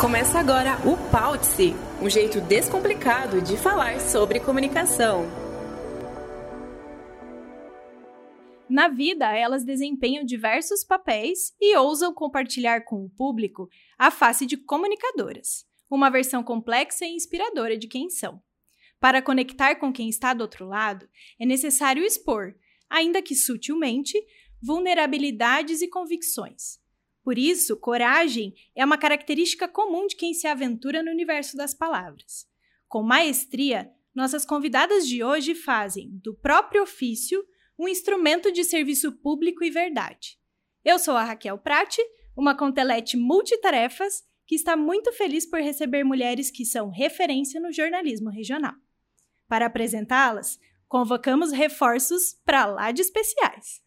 Começa agora o Pautse, um jeito descomplicado de falar sobre comunicação. Na vida, elas desempenham diversos papéis e ousam compartilhar com o público a face de comunicadoras, uma versão complexa e inspiradora de quem são. Para conectar com quem está do outro lado, é necessário expor, ainda que sutilmente, vulnerabilidades e convicções. Por isso, coragem é uma característica comum de quem se aventura no universo das palavras. Com maestria, nossas convidadas de hoje fazem do próprio ofício um instrumento de serviço público e verdade. Eu sou a Raquel Prati, uma contelete multitarefas que está muito feliz por receber mulheres que são referência no jornalismo regional. Para apresentá-las, convocamos reforços para lá de especiais.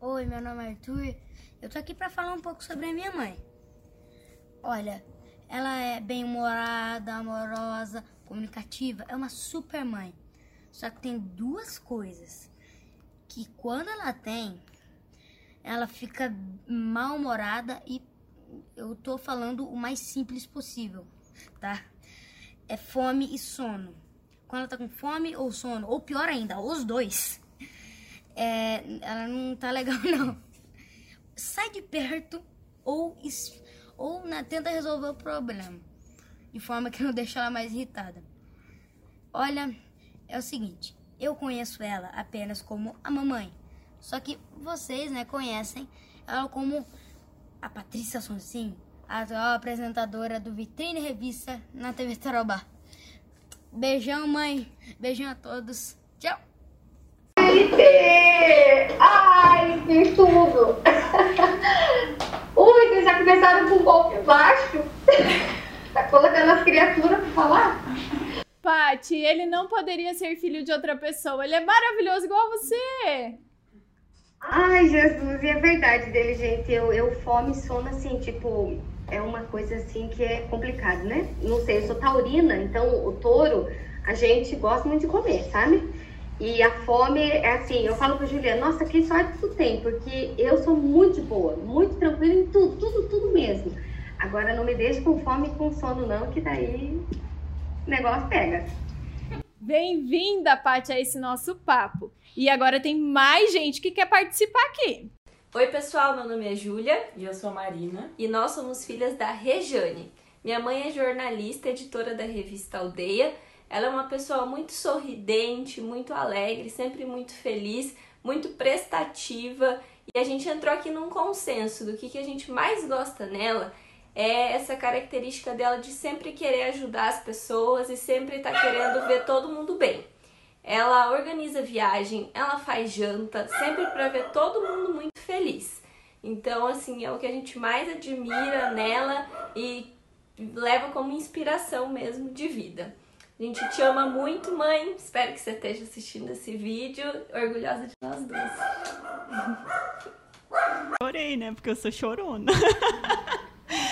Oi, meu nome é Arthur eu tô aqui para falar um pouco sobre a minha mãe. Olha, ela é bem-humorada, amorosa, comunicativa, é uma super mãe. Só que tem duas coisas que quando ela tem, ela fica mal-humorada e eu tô falando o mais simples possível, tá? É fome e sono. Quando ela tá com fome ou sono, ou pior ainda, os dois, é, ela não tá legal não sai de perto ou, ou né, tenta resolver o problema, de forma que não deixa ela mais irritada. Olha, é o seguinte, eu conheço ela apenas como a mamãe, só que vocês, né, conhecem ela como a Patrícia Sonsim, a atual apresentadora do Vitrine Revista na TV Tarobá. Beijão, mãe. Beijão a todos. Tchau. Ai, fiz tudo! Ui, vocês já começaram com um golpe baixo? tá colocando as criaturas pra falar? Pati, ele não poderia ser filho de outra pessoa. Ele é maravilhoso igual a você. Ai, Jesus, e é verdade dele, gente. Eu, eu fome, sono, assim, tipo, é uma coisa assim que é complicado, né? Não sei, eu sou taurina, então o touro, a gente gosta muito de comer, sabe? E a fome é assim, eu falo pra Juliana, nossa, que sorte tu tem, porque eu sou muito boa, muito tranquila em tudo, tudo, tudo mesmo. Agora não me deixe com fome e com sono não, que daí o negócio pega. Bem-vinda, Paty, a esse nosso papo. E agora tem mais gente que quer participar aqui. Oi, pessoal, meu nome é Júlia. E eu sou a Marina. E nós somos filhas da Rejane. Minha mãe é jornalista, editora da revista Aldeia ela é uma pessoa muito sorridente, muito alegre, sempre muito feliz, muito prestativa. E a gente entrou aqui num consenso do que, que a gente mais gosta nela é essa característica dela de sempre querer ajudar as pessoas e sempre estar tá querendo ver todo mundo bem. Ela organiza viagem, ela faz janta, sempre para ver todo mundo muito feliz. Então, assim, é o que a gente mais admira nela e leva como inspiração mesmo de vida. A gente te ama muito, mãe. Espero que você esteja assistindo esse vídeo. Orgulhosa de nós duas. Chorei, né? Porque eu sou chorona.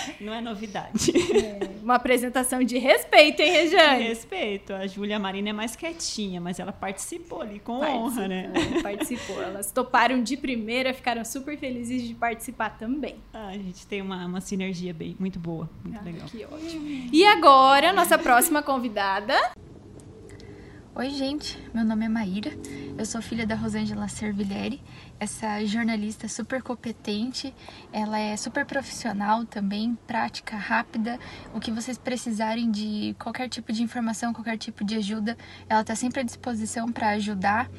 Não é novidade. É, uma apresentação de respeito, hein, Rejane? De respeito. A Júlia Marina é mais quietinha, mas ela participou ali com participou, honra, né? Participou. Elas toparam de primeira, ficaram super felizes de participar também. Ah, a gente tem uma, uma sinergia bem, muito boa, muito ah, legal. Que ótimo. E agora, nossa próxima convidada. Oi, gente. Meu nome é Maíra. Eu sou filha da Rosângela Cervilleri essa jornalista super competente, ela é super profissional também, prática, rápida. O que vocês precisarem de qualquer tipo de informação, qualquer tipo de ajuda, ela está sempre à disposição para ajudar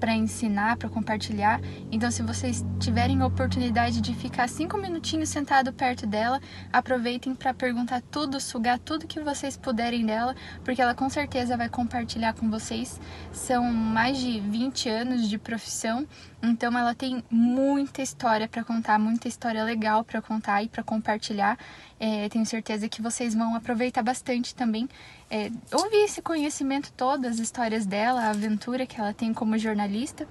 para ensinar, para compartilhar. Então, se vocês tiverem a oportunidade de ficar cinco minutinhos sentado perto dela, aproveitem para perguntar tudo, sugar tudo que vocês puderem dela, porque ela com certeza vai compartilhar com vocês. São mais de 20 anos de profissão, então ela tem muita história para contar, muita história legal para contar e para compartilhar. É, tenho certeza que vocês vão aproveitar bastante também é, ouvir esse conhecimento todo, as histórias dela, a aventura que ela tem como jornalista.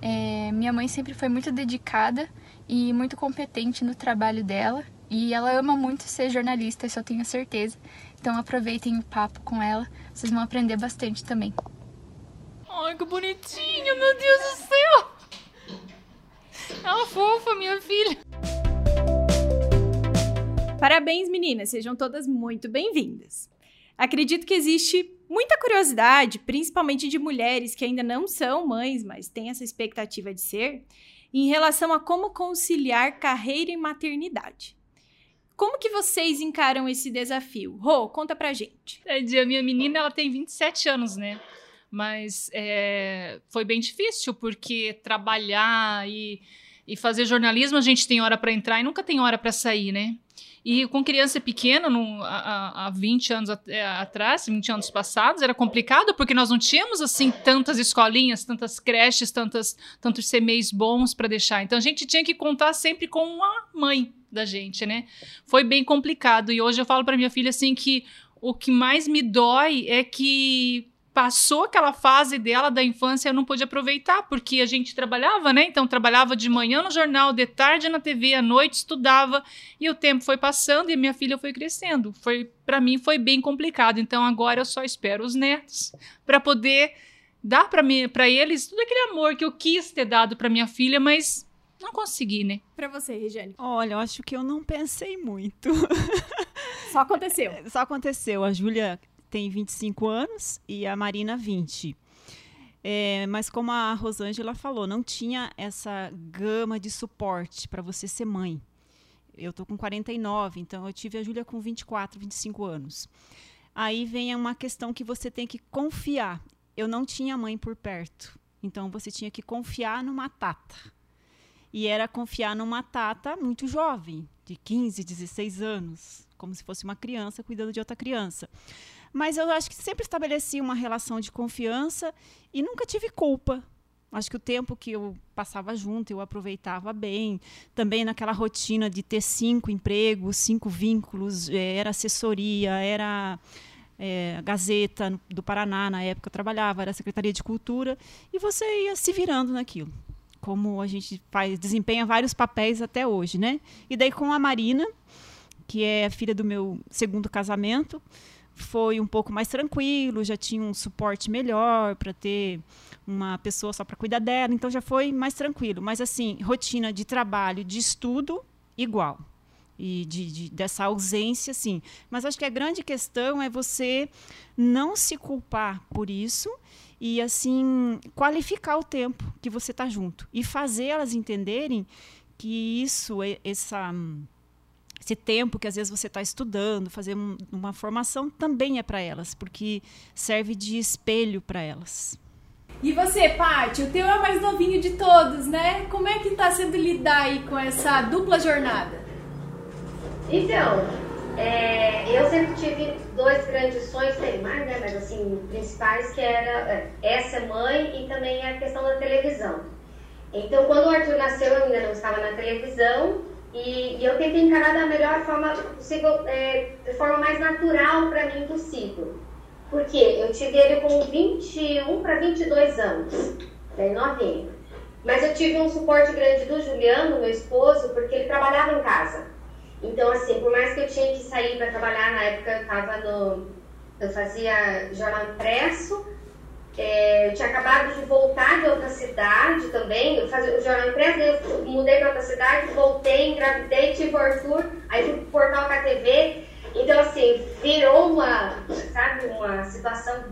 É, minha mãe sempre foi muito dedicada e muito competente no trabalho dela e ela ama muito ser jornalista, isso eu tenho certeza. Então aproveitem o papo com ela, vocês vão aprender bastante também. Ai, que bonitinho, meu Deus do céu! Ela é fofa, minha filha. Parabéns, meninas, sejam todas muito bem-vindas. Acredito que existe muita curiosidade, principalmente de mulheres que ainda não são mães, mas têm essa expectativa de ser, em relação a como conciliar carreira e maternidade. Como que vocês encaram esse desafio? Rô, conta pra gente. É, a minha menina, ela tem 27 anos, né? Mas é, foi bem difícil, porque trabalhar e, e fazer jornalismo, a gente tem hora para entrar e nunca tem hora para sair, né? E com criança pequena, no, há, há 20 anos é, atrás, 20 anos passados, era complicado, porque nós não tínhamos, assim, tantas escolinhas, tantas creches, tantas, tantos CMEs bons para deixar. Então, a gente tinha que contar sempre com a mãe da gente, né? Foi bem complicado. E hoje eu falo para minha filha, assim, que o que mais me dói é que passou aquela fase dela da infância eu não pude aproveitar porque a gente trabalhava, né? Então trabalhava de manhã no jornal, de tarde na TV, à noite estudava e o tempo foi passando e minha filha foi crescendo. Foi para mim foi bem complicado. Então agora eu só espero os netos para poder dar para mim, para eles tudo aquele amor que eu quis ter dado para minha filha, mas não consegui, né? Para você, Regiane. Olha, eu acho que eu não pensei muito. Só aconteceu. Só aconteceu. A Júlia tem 25 anos e a Marina 20. É, mas como a Rosângela falou, não tinha essa gama de suporte para você ser mãe. Eu tô com 49, então eu tive a Júlia com 24, 25 anos. Aí vem uma questão que você tem que confiar. Eu não tinha mãe por perto, então você tinha que confiar numa tata. E era confiar numa tata muito jovem, de 15, 16 anos, como se fosse uma criança cuidando de outra criança. Mas eu acho que sempre estabeleci uma relação de confiança e nunca tive culpa. Acho que o tempo que eu passava junto, eu aproveitava bem. Também naquela rotina de ter cinco empregos, cinco vínculos, eh, era assessoria, era é, Gazeta do Paraná, na época eu trabalhava, era Secretaria de Cultura, e você ia se virando naquilo. Como a gente faz, desempenha vários papéis até hoje, né? E daí com a Marina, que é a filha do meu segundo casamento, foi um pouco mais tranquilo, já tinha um suporte melhor para ter uma pessoa só para cuidar dela, então já foi mais tranquilo. Mas assim, rotina de trabalho, de estudo, igual. E de, de, dessa ausência, sim. Mas acho que a grande questão é você não se culpar por isso e assim qualificar o tempo que você está junto e fazer elas entenderem que isso, essa esse tempo que às vezes você está estudando, fazer um, uma formação também é para elas, porque serve de espelho para elas. E você, Paty, o teu é o mais novinho de todos, né? Como é que está sendo lidar aí com essa dupla jornada? Então, é, eu sempre tive dois grandes sonhos, tem mais, né? Mas assim, principais que era é, essa mãe e também a questão da televisão. Então, quando o Arthur nasceu, eu ainda não estava na televisão, e, e, eu tentei encarar da melhor forma possível, é, de forma mais natural para mim possível. Porque eu tive ele com 21 para 22 anos, bem novinho. Mas eu tive um suporte grande do Juliano, meu esposo, porque ele trabalhava em casa. Então, assim, por mais que eu tinha que sair para trabalhar, na época eu estava no. Eu fazia jornal impresso, é, eu tinha acabado de voltar de outra cidade também, eu fazia o jornal impresso, eu mudei para outra cidade, voltei, engravidei, tive o Arthur, aí fui pro portal KTV. Então, assim, virou uma, sabe, uma situação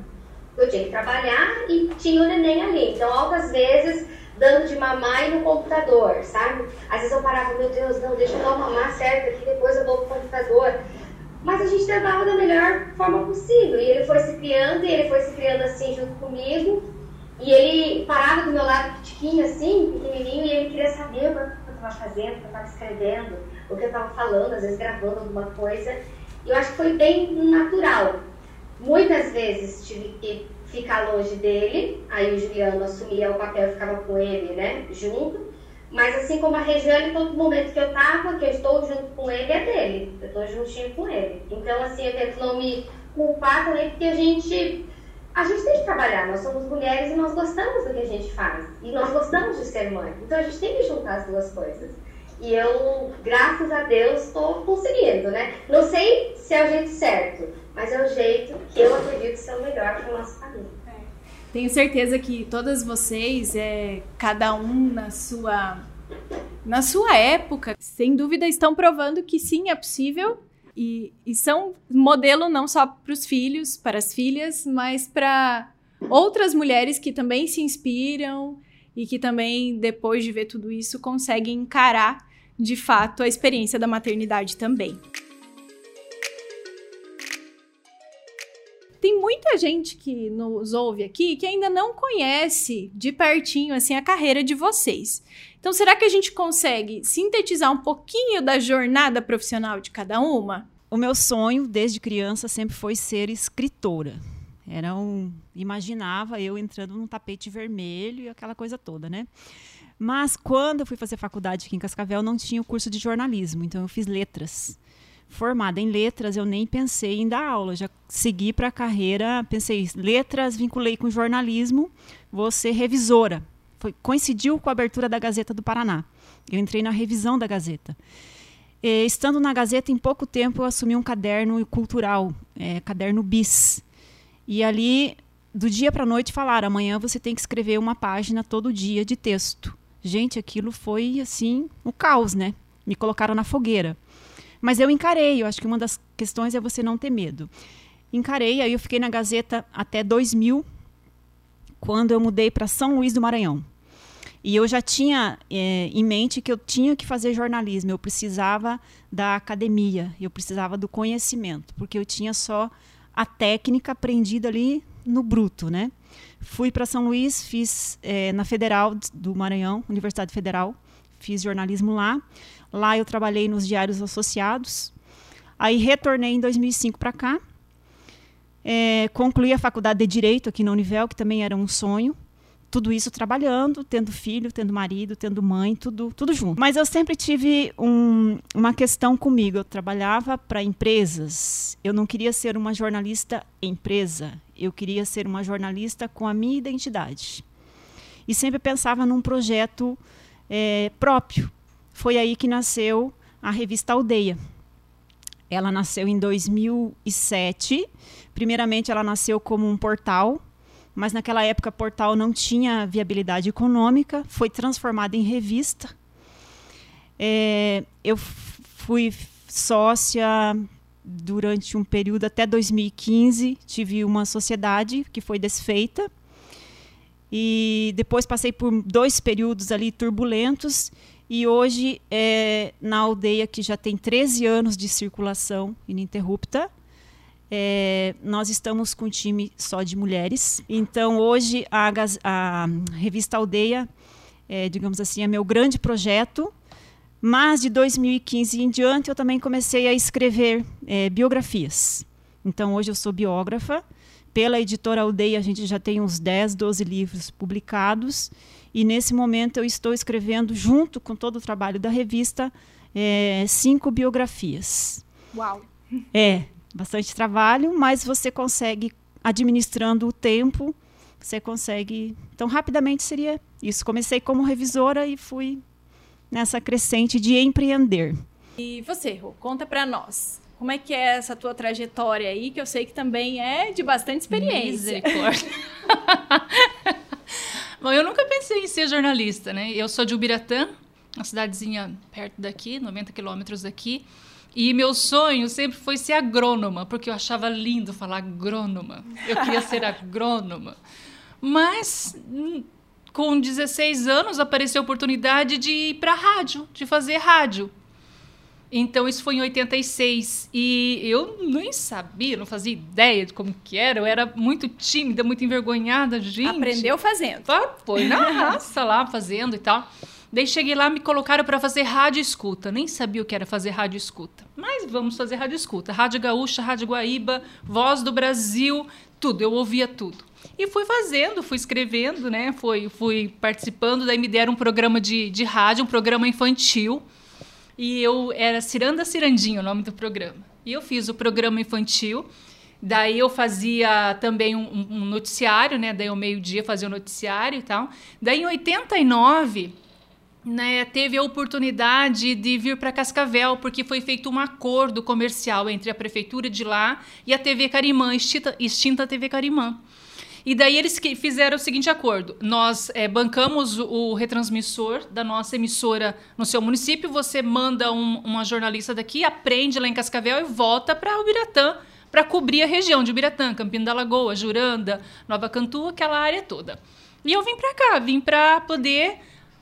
que eu tinha que trabalhar e tinha o neném ali. Então, altas vezes, dando de mamar e no computador, sabe? Às vezes eu parava, meu Deus, não, deixa eu dar mamar certo aqui, depois eu vou pro computador. Mas a gente tentava da melhor forma possível. E ele foi se criando, e ele foi se criando assim junto comigo. E ele parava do meu lado, pitiquinho assim, pequenininho, e ele queria saber o que eu estava fazendo, o que eu estava escrevendo, o que eu estava falando, às vezes gravando alguma coisa. E eu acho que foi bem natural. Muitas vezes tive que ficar longe dele, aí o Juliano assumia o papel e ficava com ele, né, junto. Mas assim como a Regiane, todo momento que eu tava, que eu estou junto com ele, é dele. Eu estou juntinho com ele. Então, assim, eu tento não me culpar também, porque a gente. A gente tem que trabalhar, nós somos mulheres e nós gostamos do que a gente faz. E nós gostamos de ser mãe. Então a gente tem que juntar as duas coisas. E eu, graças a Deus, estou conseguindo, né? Não sei se é o jeito certo, mas é o jeito que eu acredito ser o melhor para o nosso família. Tenho certeza que todas vocês, é, cada um na sua Na sua época, sem dúvida, estão provando que sim, é possível. E, e são modelo não só para os filhos, para as filhas, mas para outras mulheres que também se inspiram e que também, depois de ver tudo isso, conseguem encarar de fato a experiência da maternidade também. Tem muita gente que nos ouve aqui que ainda não conhece de pertinho assim a carreira de vocês. Então, será que a gente consegue sintetizar um pouquinho da jornada profissional de cada uma? O meu sonho desde criança sempre foi ser escritora. Era um imaginava eu entrando num tapete vermelho e aquela coisa toda, né? Mas quando eu fui fazer faculdade aqui em Cascavel, não tinha o curso de jornalismo, então eu fiz letras. Formada em letras, eu nem pensei em dar aula, já segui para a carreira, pensei, letras, vinculei com jornalismo, vou ser revisora. Foi, coincidiu com a abertura da Gazeta do Paraná. Eu entrei na revisão da Gazeta. E, estando na Gazeta, em pouco tempo, eu assumi um caderno cultural, é, caderno bis. E ali, do dia para a noite, falaram: amanhã você tem que escrever uma página todo dia de texto. Gente, aquilo foi assim, o um caos, né? Me colocaram na fogueira. Mas eu encarei, eu acho que uma das questões é você não ter medo. Encarei, aí eu fiquei na Gazeta até 2000, quando eu mudei para São Luís do Maranhão. E eu já tinha é, em mente que eu tinha que fazer jornalismo, eu precisava da academia, eu precisava do conhecimento, porque eu tinha só a técnica aprendida ali no bruto, né? Fui para São Luís, fiz é, na Federal do Maranhão, Universidade Federal, fiz jornalismo lá. Lá eu trabalhei nos diários associados. Aí retornei em 2005 para cá. É, concluí a faculdade de Direito aqui na Univel, que também era um sonho. Tudo isso trabalhando, tendo filho, tendo marido, tendo mãe, tudo, tudo junto. Mas eu sempre tive um, uma questão comigo. Eu trabalhava para empresas. Eu não queria ser uma jornalista empresa eu queria ser uma jornalista com a minha identidade. E sempre pensava num projeto é, próprio. Foi aí que nasceu a revista Aldeia. Ela nasceu em 2007. Primeiramente, ela nasceu como um portal, mas naquela época, portal não tinha viabilidade econômica. Foi transformada em revista. É, eu fui sócia durante um período até 2015 tive uma sociedade que foi desfeita e depois passei por dois períodos ali turbulentos e hoje é, na aldeia que já tem 13 anos de circulação ininterrupta é, nós estamos com um time só de mulheres então hoje a, a revista aldeia é, digamos assim é meu grande projeto mas de 2015 em diante eu também comecei a escrever é, biografias. Então hoje eu sou biógrafa. Pela editora Aldeia a gente já tem uns 10, 12 livros publicados. E nesse momento eu estou escrevendo, junto com todo o trabalho da revista, é, cinco biografias. Uau! É, bastante trabalho, mas você consegue, administrando o tempo, você consegue. Então, rapidamente seria isso. Comecei como revisora e fui nessa crescente de empreender. E você, Rô, conta para nós. Como é que é essa tua trajetória aí, que eu sei que também é de bastante experiência. Bom, eu nunca pensei em ser jornalista, né? Eu sou de Ubiratã, uma cidadezinha perto daqui, 90 quilômetros daqui. E meu sonho sempre foi ser agrônoma, porque eu achava lindo falar agrônoma. Eu queria ser agrônoma. Mas hum, com 16 anos apareceu a oportunidade de ir para rádio, de fazer rádio. Então isso foi em 86 e eu nem sabia, não fazia ideia de como que era. Eu era muito tímida, muito envergonhada, gente. Aprendeu fazendo. Foi na raça lá fazendo e tal. Daí cheguei lá, me colocaram para fazer rádio escuta. Nem sabia o que era fazer rádio escuta. Mas vamos fazer rádio escuta. Rádio Gaúcha, Rádio Guaíba, Voz do Brasil, tudo. Eu ouvia tudo. E fui fazendo, fui escrevendo, né? Fui, fui participando. Daí me deram um programa de, de rádio, um programa infantil. E eu era Ciranda Cirandinho, o nome do programa. E eu fiz o programa infantil. Daí eu fazia também um, um noticiário, né? Daí ao meio-dia fazia o um noticiário e tal. Daí em 89, né, teve a oportunidade de vir para Cascavel, porque foi feito um acordo comercial entre a prefeitura de lá e a TV Carimã, extinta, extinta TV Carimã. E daí eles fizeram o seguinte acordo: nós é, bancamos o retransmissor da nossa emissora no seu município, você manda um, uma jornalista daqui, aprende lá em Cascavel e volta para Ubiratã para cobrir a região de Ubiratã, Campina da Lagoa, Juranda, Nova Cantu, aquela área toda. E eu vim para cá, vim para poder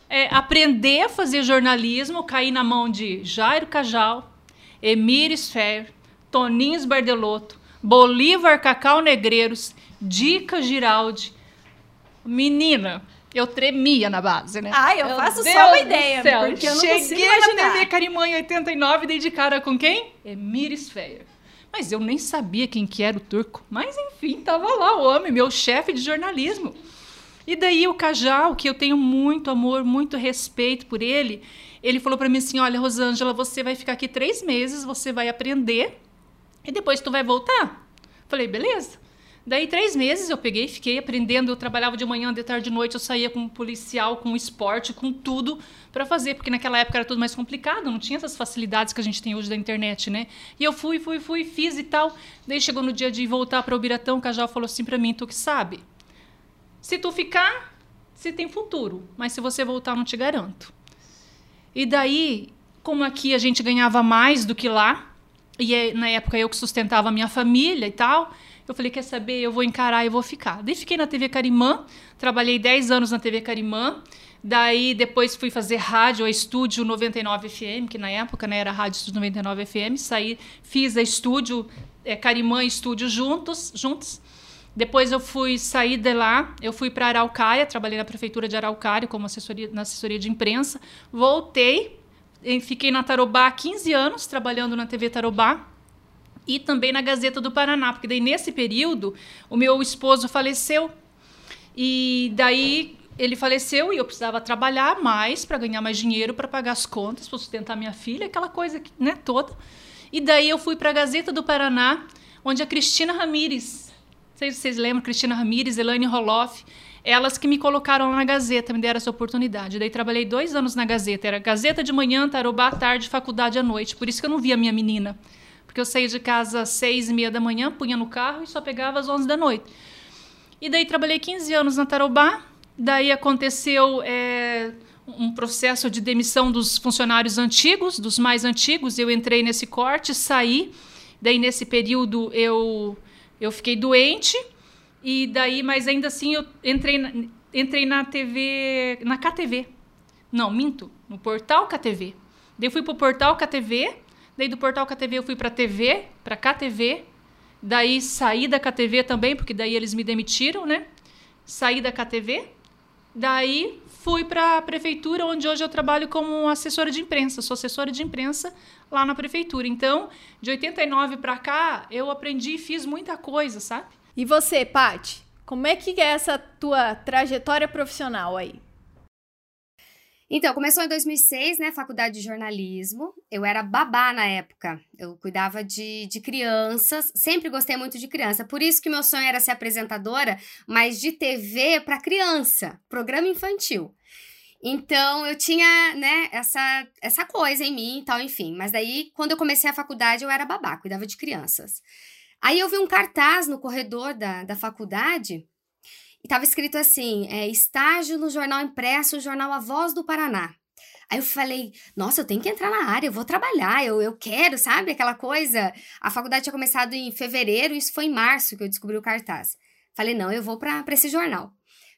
é, aprender a fazer jornalismo, cair na mão de Jairo Cajal, Emir Sfer, Toninho Bardelotto, Bolívar Cacau Negreiros, Dica Giraldi. Menina, eu tremia na base, né? Ah, eu Meu faço Deus só uma ideia, céu. porque eu não Cheguei consigo imaginar. na TV Carimã em 89 dei de cara com quem? Emir Sfer. Mas eu nem sabia quem que era o turco. Mas enfim, tava lá o homem, meu chefe de jornalismo. E daí o Cajal, que eu tenho muito amor, muito respeito por ele, ele falou para mim assim: Olha, Rosângela, você vai ficar aqui três meses, você vai aprender e depois tu vai voltar. Falei, beleza. Daí, três meses eu peguei, fiquei aprendendo. Eu trabalhava de manhã, de tarde, de noite. Eu saía com policial, com esporte, com tudo para fazer, porque naquela época era tudo mais complicado, não tinha essas facilidades que a gente tem hoje da internet, né? E eu fui, fui, fui, fiz e tal. Daí chegou no dia de voltar para o Biratão, o Cajal falou assim para mim: Tu que sabe? Se tu ficar, você tem futuro, mas se você voltar, não te garanto. E daí, como aqui a gente ganhava mais do que lá, e é, na época eu que sustentava a minha família e tal, eu falei, quer saber, eu vou encarar e vou ficar. Daí fiquei na TV Carimã, trabalhei 10 anos na TV Carimã, daí depois fui fazer rádio, a Estúdio 99 FM, que na época né, era Rádio Estúdio 99 FM, saí, fiz a Estúdio, é, Carimã e Estúdio juntos, juntos. Depois eu fui sair de lá, eu fui para Araucária, trabalhei na prefeitura de Araucária como assessoria, na assessoria de imprensa. Voltei, fiquei na Tarobá há 15 anos, trabalhando na TV Tarobá e também na Gazeta do Paraná, porque daí nesse período o meu esposo faleceu. E daí ele faleceu e eu precisava trabalhar mais para ganhar mais dinheiro para pagar as contas, para sustentar minha filha, aquela coisa, né, toda. E daí eu fui para a Gazeta do Paraná, onde a Cristina Ramires, não sei se vocês lembram, Cristina Ramires, Elaine Roloff, elas que me colocaram lá na Gazeta, me deram essa oportunidade. Daí trabalhei dois anos na Gazeta. Era Gazeta de manhã, Tarobá à tarde, faculdade à noite. Por isso que eu não via a minha menina. Porque eu saía de casa às seis e meia da manhã, punha no carro e só pegava às onze da noite. E daí trabalhei 15 anos na Tarobá. Daí aconteceu é, um processo de demissão dos funcionários antigos, dos mais antigos. Eu entrei nesse corte, saí. Daí nesse período eu eu fiquei doente e daí, mas ainda assim eu entrei na, entrei na TV, na KTV. Não, minto, no portal KTV. Daí fui pro portal KTV, daí do portal KTV eu fui pra TV, pra KTV. Daí saí da KTV também, porque daí eles me demitiram, né? Saí da KTV. Daí fui para a prefeitura, onde hoje eu trabalho como assessora de imprensa. Sou assessora de imprensa lá na prefeitura. Então, de 89 para cá, eu aprendi e fiz muita coisa, sabe? E você, Pati? Como é que é essa tua trajetória profissional aí? Então, começou em 2006, né? Faculdade de jornalismo. Eu era babá na época. Eu cuidava de, de crianças. Sempre gostei muito de criança. Por isso que meu sonho era ser apresentadora, mas de TV para criança, programa infantil. Então, eu tinha, né, essa, essa coisa em mim e tal, enfim. Mas daí, quando eu comecei a faculdade, eu era babá, cuidava de crianças. Aí eu vi um cartaz no corredor da, da faculdade estava escrito assim: é, estágio no jornal impresso, jornal A Voz do Paraná. Aí eu falei, nossa, eu tenho que entrar na área, eu vou trabalhar, eu, eu quero, sabe? Aquela coisa. A faculdade tinha começado em fevereiro, isso foi em março que eu descobri o cartaz. Falei, não, eu vou para esse jornal.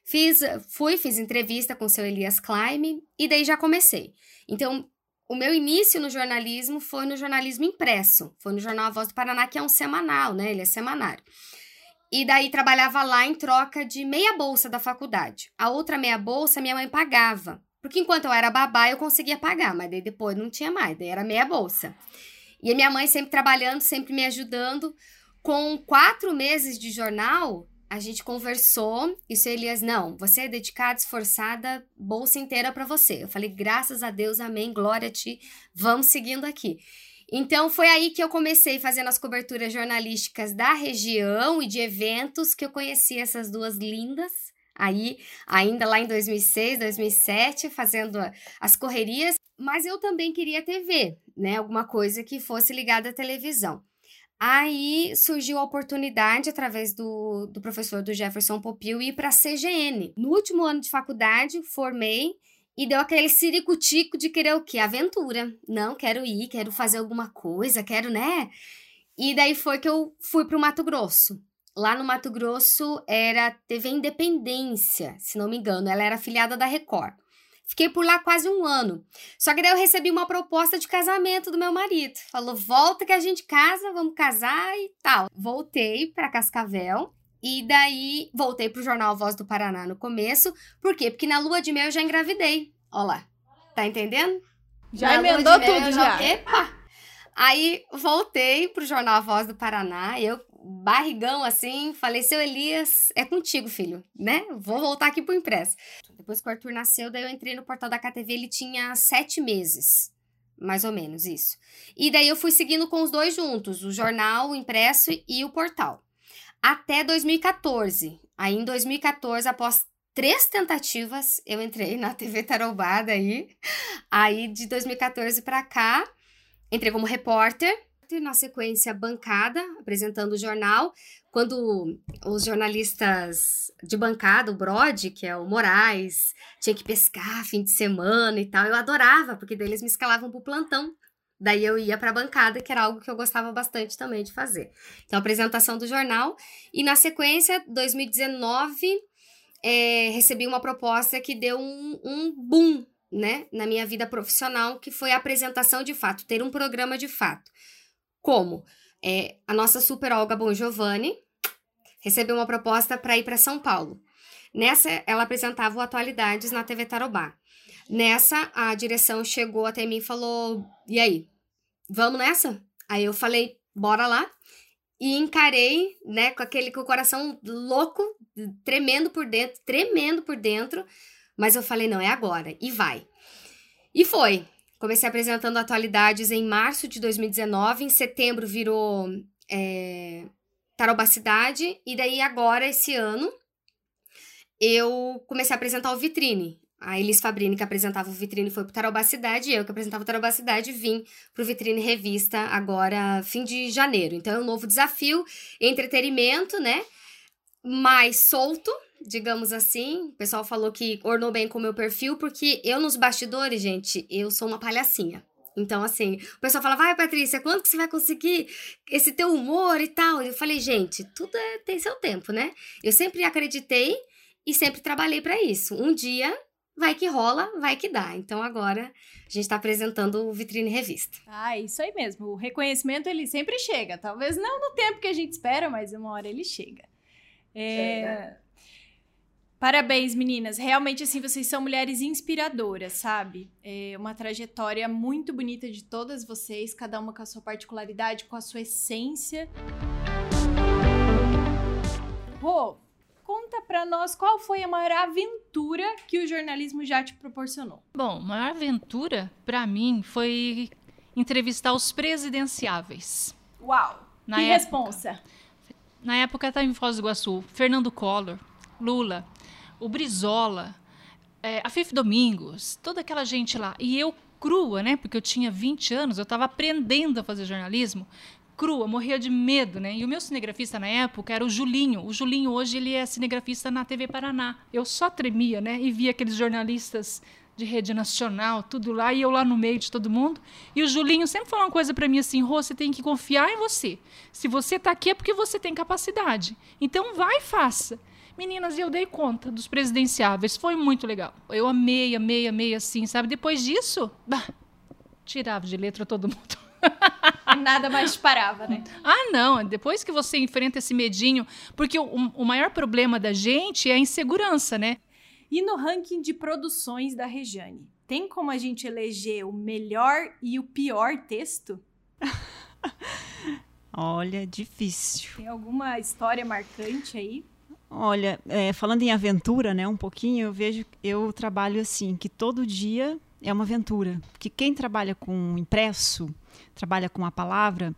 Fiz, fui, fiz entrevista com o seu Elias Klein e daí já comecei. Então, o meu início no jornalismo foi no jornalismo impresso, foi no jornal A Voz do Paraná, que é um semanal, né? Ele é semanário. E daí trabalhava lá em troca de meia bolsa da faculdade. A outra meia bolsa minha mãe pagava. Porque enquanto eu era babá, eu conseguia pagar, mas daí depois não tinha mais, daí era meia bolsa. E a minha mãe sempre trabalhando, sempre me ajudando. Com quatro meses de jornal, a gente conversou e Elias, não, você é dedicada, esforçada, bolsa inteira para você. Eu falei, graças a Deus, amém, glória a ti, vamos seguindo aqui. Então foi aí que eu comecei fazendo as coberturas jornalísticas da região e de eventos que eu conheci essas duas lindas. Aí, ainda lá em 2006, 2007, fazendo as correrias, mas eu também queria TV, né? Alguma coisa que fosse ligada à televisão. Aí surgiu a oportunidade, através do, do professor do Jefferson Popil, ir para a CGN. No último ano de faculdade, formei e deu aquele ciricutico de querer o quê? Aventura. Não, quero ir, quero fazer alguma coisa, quero, né? E daí foi que eu fui para o Mato Grosso. Lá no Mato Grosso era TV Independência, se não me engano. Ela era afiliada da Record. Fiquei por lá quase um ano. Só que daí eu recebi uma proposta de casamento do meu marido. Falou: volta que a gente casa, vamos casar e tal. Voltei para Cascavel. E daí voltei pro jornal Voz do Paraná no começo. Por quê? Porque na lua de mel eu já engravidei. Olha lá. Tá entendendo? Já na emendou tudo já. já. Epa! Aí voltei pro jornal Voz do Paraná. Eu barrigão assim, falei, seu Elias, é contigo, filho, né? Vou voltar aqui pro impresso. Depois que o Arthur nasceu, daí eu entrei no portal da KTV, ele tinha sete meses, mais ou menos isso. E daí eu fui seguindo com os dois juntos, o jornal, o impresso e o portal. Até 2014. Aí em 2014, após três tentativas, eu entrei na TV Tarobada aí. Aí de 2014 para cá, entrei como repórter na sequência bancada, apresentando o jornal, quando os jornalistas de bancada, o Brod, que é o Moraes, tinha que pescar fim de semana e tal, eu adorava, porque daí eles me escalavam pro plantão. Daí eu ia para a bancada, que era algo que eu gostava bastante também de fazer. Então, apresentação do jornal. E na sequência, 2019, é, recebi uma proposta que deu um, um boom né, na minha vida profissional, que foi a apresentação de fato, ter um programa de fato. Como? É, a nossa super Olga Bon Giovanni recebeu uma proposta para ir para São Paulo. Nessa, ela apresentava o Atualidades na TV Tarobá. Nessa, a direção chegou até mim e falou: E aí, vamos nessa? Aí eu falei: Bora lá. E encarei, né, com aquele com o coração louco, tremendo por dentro, tremendo por dentro. Mas eu falei: Não, é agora. E vai. E foi. Comecei apresentando atualidades em março de 2019, em setembro virou é, Tarobacidade, e daí agora, esse ano, eu comecei a apresentar o Vitrine. A Elis Fabrini, que apresentava o Vitrine, foi pro Tarobacidade, e eu que apresentava o Tarobacidade vim pro Vitrine Revista agora, fim de janeiro. Então é um novo desafio, entretenimento, né? Mais solto, digamos assim. O pessoal falou que ornou bem com o meu perfil, porque eu nos bastidores, gente, eu sou uma palhacinha. Então, assim, o pessoal fala, vai, Patrícia, quando que você vai conseguir esse teu humor e tal? Eu falei, gente, tudo é, tem seu tempo, né? Eu sempre acreditei e sempre trabalhei para isso. Um dia vai que rola, vai que dá. Então, agora a gente está apresentando o Vitrine Revista. Ah, isso aí mesmo. O reconhecimento, ele sempre chega. Talvez não no tempo que a gente espera, mas uma hora ele chega. É... Chega. Parabéns, meninas. Realmente, assim, vocês são mulheres inspiradoras, sabe? É uma trajetória muito bonita de todas vocês, cada uma com a sua particularidade, com a sua essência. Rô, conta pra nós qual foi a maior aventura que o jornalismo já te proporcionou. Bom, a maior aventura, para mim, foi entrevistar os presidenciáveis. Uau! Na que época, responsa! Na época, estava em Foz do Iguaçu, Fernando Collor, Lula, o Brizola, é, a Fif Domingos, toda aquela gente lá. E eu crua, né? Porque eu tinha 20 anos, eu estava aprendendo a fazer jornalismo. Crua, morria de medo, né? E o meu cinegrafista na época era o Julinho. O Julinho hoje ele é cinegrafista na TV Paraná. Eu só tremia, né? E via aqueles jornalistas de rede nacional, tudo lá, e eu lá no meio de todo mundo. E o Julinho sempre falou uma coisa para mim assim: Rô, você tem que confiar em você. Se você está aqui é porque você tem capacidade. Então vai e faça. Meninas, eu dei conta dos presidenciáveis. Foi muito legal. Eu amei, amei, amei, assim, sabe? Depois disso, bah, tirava de letra todo mundo. Nada mais parava, né? Ah, não. Depois que você enfrenta esse medinho, porque o, o maior problema da gente é a insegurança, né? E no ranking de produções da Rejane, tem como a gente eleger o melhor e o pior texto? Olha, difícil. Tem alguma história marcante aí? Olha, é, falando em aventura, né, um pouquinho, eu vejo, eu trabalho assim, que todo dia é uma aventura. Que quem trabalha com impresso, trabalha com a palavra,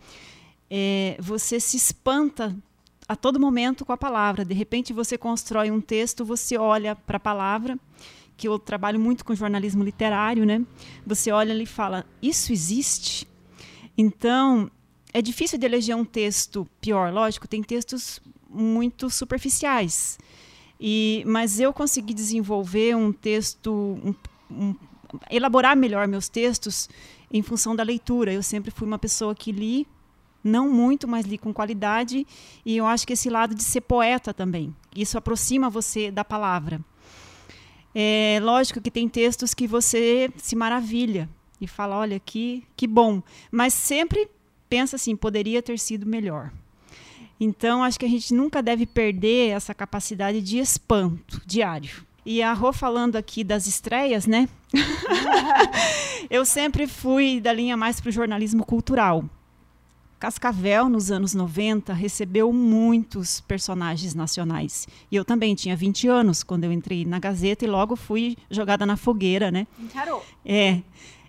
é, você se espanta a todo momento com a palavra. De repente você constrói um texto, você olha para a palavra, que eu trabalho muito com jornalismo literário, né? Você olha e fala: isso existe? Então é difícil de eleger um texto pior, lógico, tem textos muito superficiais. E, mas eu consegui desenvolver um texto, um, um, elaborar melhor meus textos em função da leitura. Eu sempre fui uma pessoa que li, não muito, mas li com qualidade. E eu acho que esse lado de ser poeta também, isso aproxima você da palavra. É lógico que tem textos que você se maravilha e fala, olha que que bom, mas sempre pensa assim, poderia ter sido melhor. Então, acho que a gente nunca deve perder essa capacidade de espanto diário. E a Rô falando aqui das estreias, né? eu sempre fui da linha mais para o jornalismo cultural. Cascavel, nos anos 90, recebeu muitos personagens nacionais. E eu também tinha 20 anos quando eu entrei na Gazeta e logo fui jogada na fogueira, né? Encarou. É.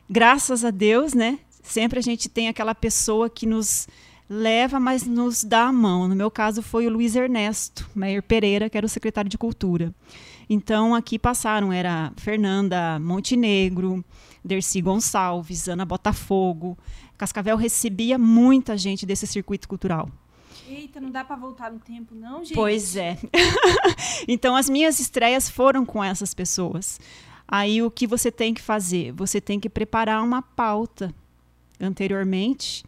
Graças a Deus, né? Sempre a gente tem aquela pessoa que nos leva, mas nos dá a mão. No meu caso foi o Luiz Ernesto Meyer Pereira, que era o secretário de Cultura. Então aqui passaram era Fernanda Montenegro, Dercy Gonçalves, Ana Botafogo, Cascavel recebia muita gente desse circuito cultural. Eita, não dá para voltar no tempo, não, gente? Pois é. então, as minhas estreias foram com essas pessoas. Aí, o que você tem que fazer? Você tem que preparar uma pauta anteriormente.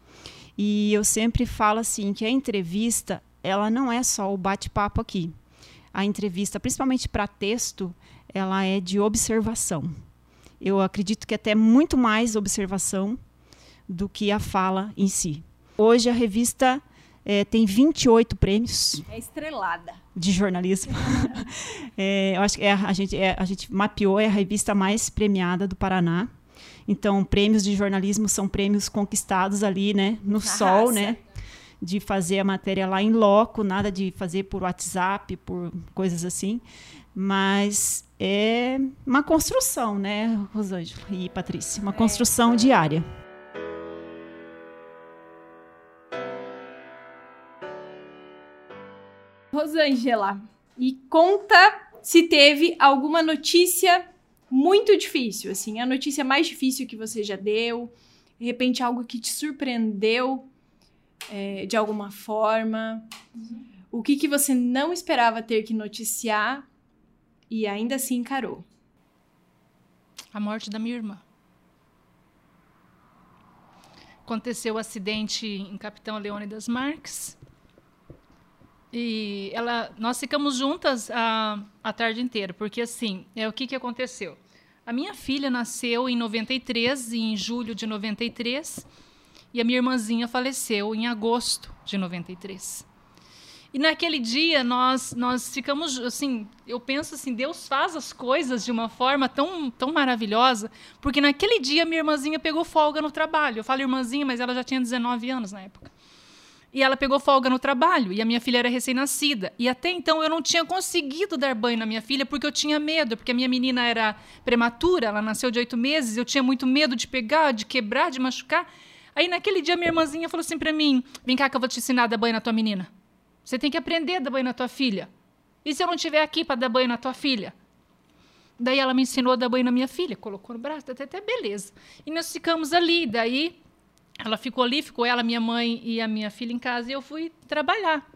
E eu sempre falo assim que a entrevista, ela não é só o bate-papo aqui. A entrevista, principalmente para texto, ela é de observação. Eu acredito que até muito mais observação do que a fala em si. Hoje a revista é, tem 28 prêmios. É estrelada. De jornalismo. é, eu acho que é, a, gente, é, a gente mapeou, é a revista mais premiada do Paraná. Então, prêmios de jornalismo são prêmios conquistados ali, né, no sol, né? De fazer a matéria lá em loco, nada de fazer por WhatsApp, por coisas assim. Mas é uma construção, né, Rosângela e Patrícia? Uma construção diária. Rosângela, e conta se teve alguma notícia muito difícil, assim, a notícia mais difícil que você já deu, de repente algo que te surpreendeu é, de alguma forma, uhum. o que, que você não esperava ter que noticiar e ainda assim encarou? A morte da minha irmã. Aconteceu o um acidente em Capitão Leônidas Marques e ela, nós ficamos juntas a, a tarde inteira, porque assim, é o que, que aconteceu? A minha filha nasceu em 93, em julho de 93, e a minha irmãzinha faleceu em agosto de 93. E naquele dia nós nós ficamos assim, eu penso assim, Deus faz as coisas de uma forma tão tão maravilhosa, porque naquele dia minha irmãzinha pegou folga no trabalho. Eu falo irmãzinha, mas ela já tinha 19 anos na época e ela pegou folga no trabalho e a minha filha era recém-nascida. E até então eu não tinha conseguido dar banho na minha filha porque eu tinha medo, porque a minha menina era prematura, ela nasceu de oito meses, eu tinha muito medo de pegar, de quebrar, de machucar. Aí naquele dia minha irmãzinha falou assim para mim: "Vem cá que eu vou te ensinar a dar banho na tua menina. Você tem que aprender a dar banho na tua filha. E se eu não estiver aqui para dar banho na tua filha?" Daí ela me ensinou a dar banho na minha filha, colocou no braço, até, até beleza. E nós ficamos ali, daí ela ficou ali, ficou ela, minha mãe e a minha filha em casa e eu fui trabalhar.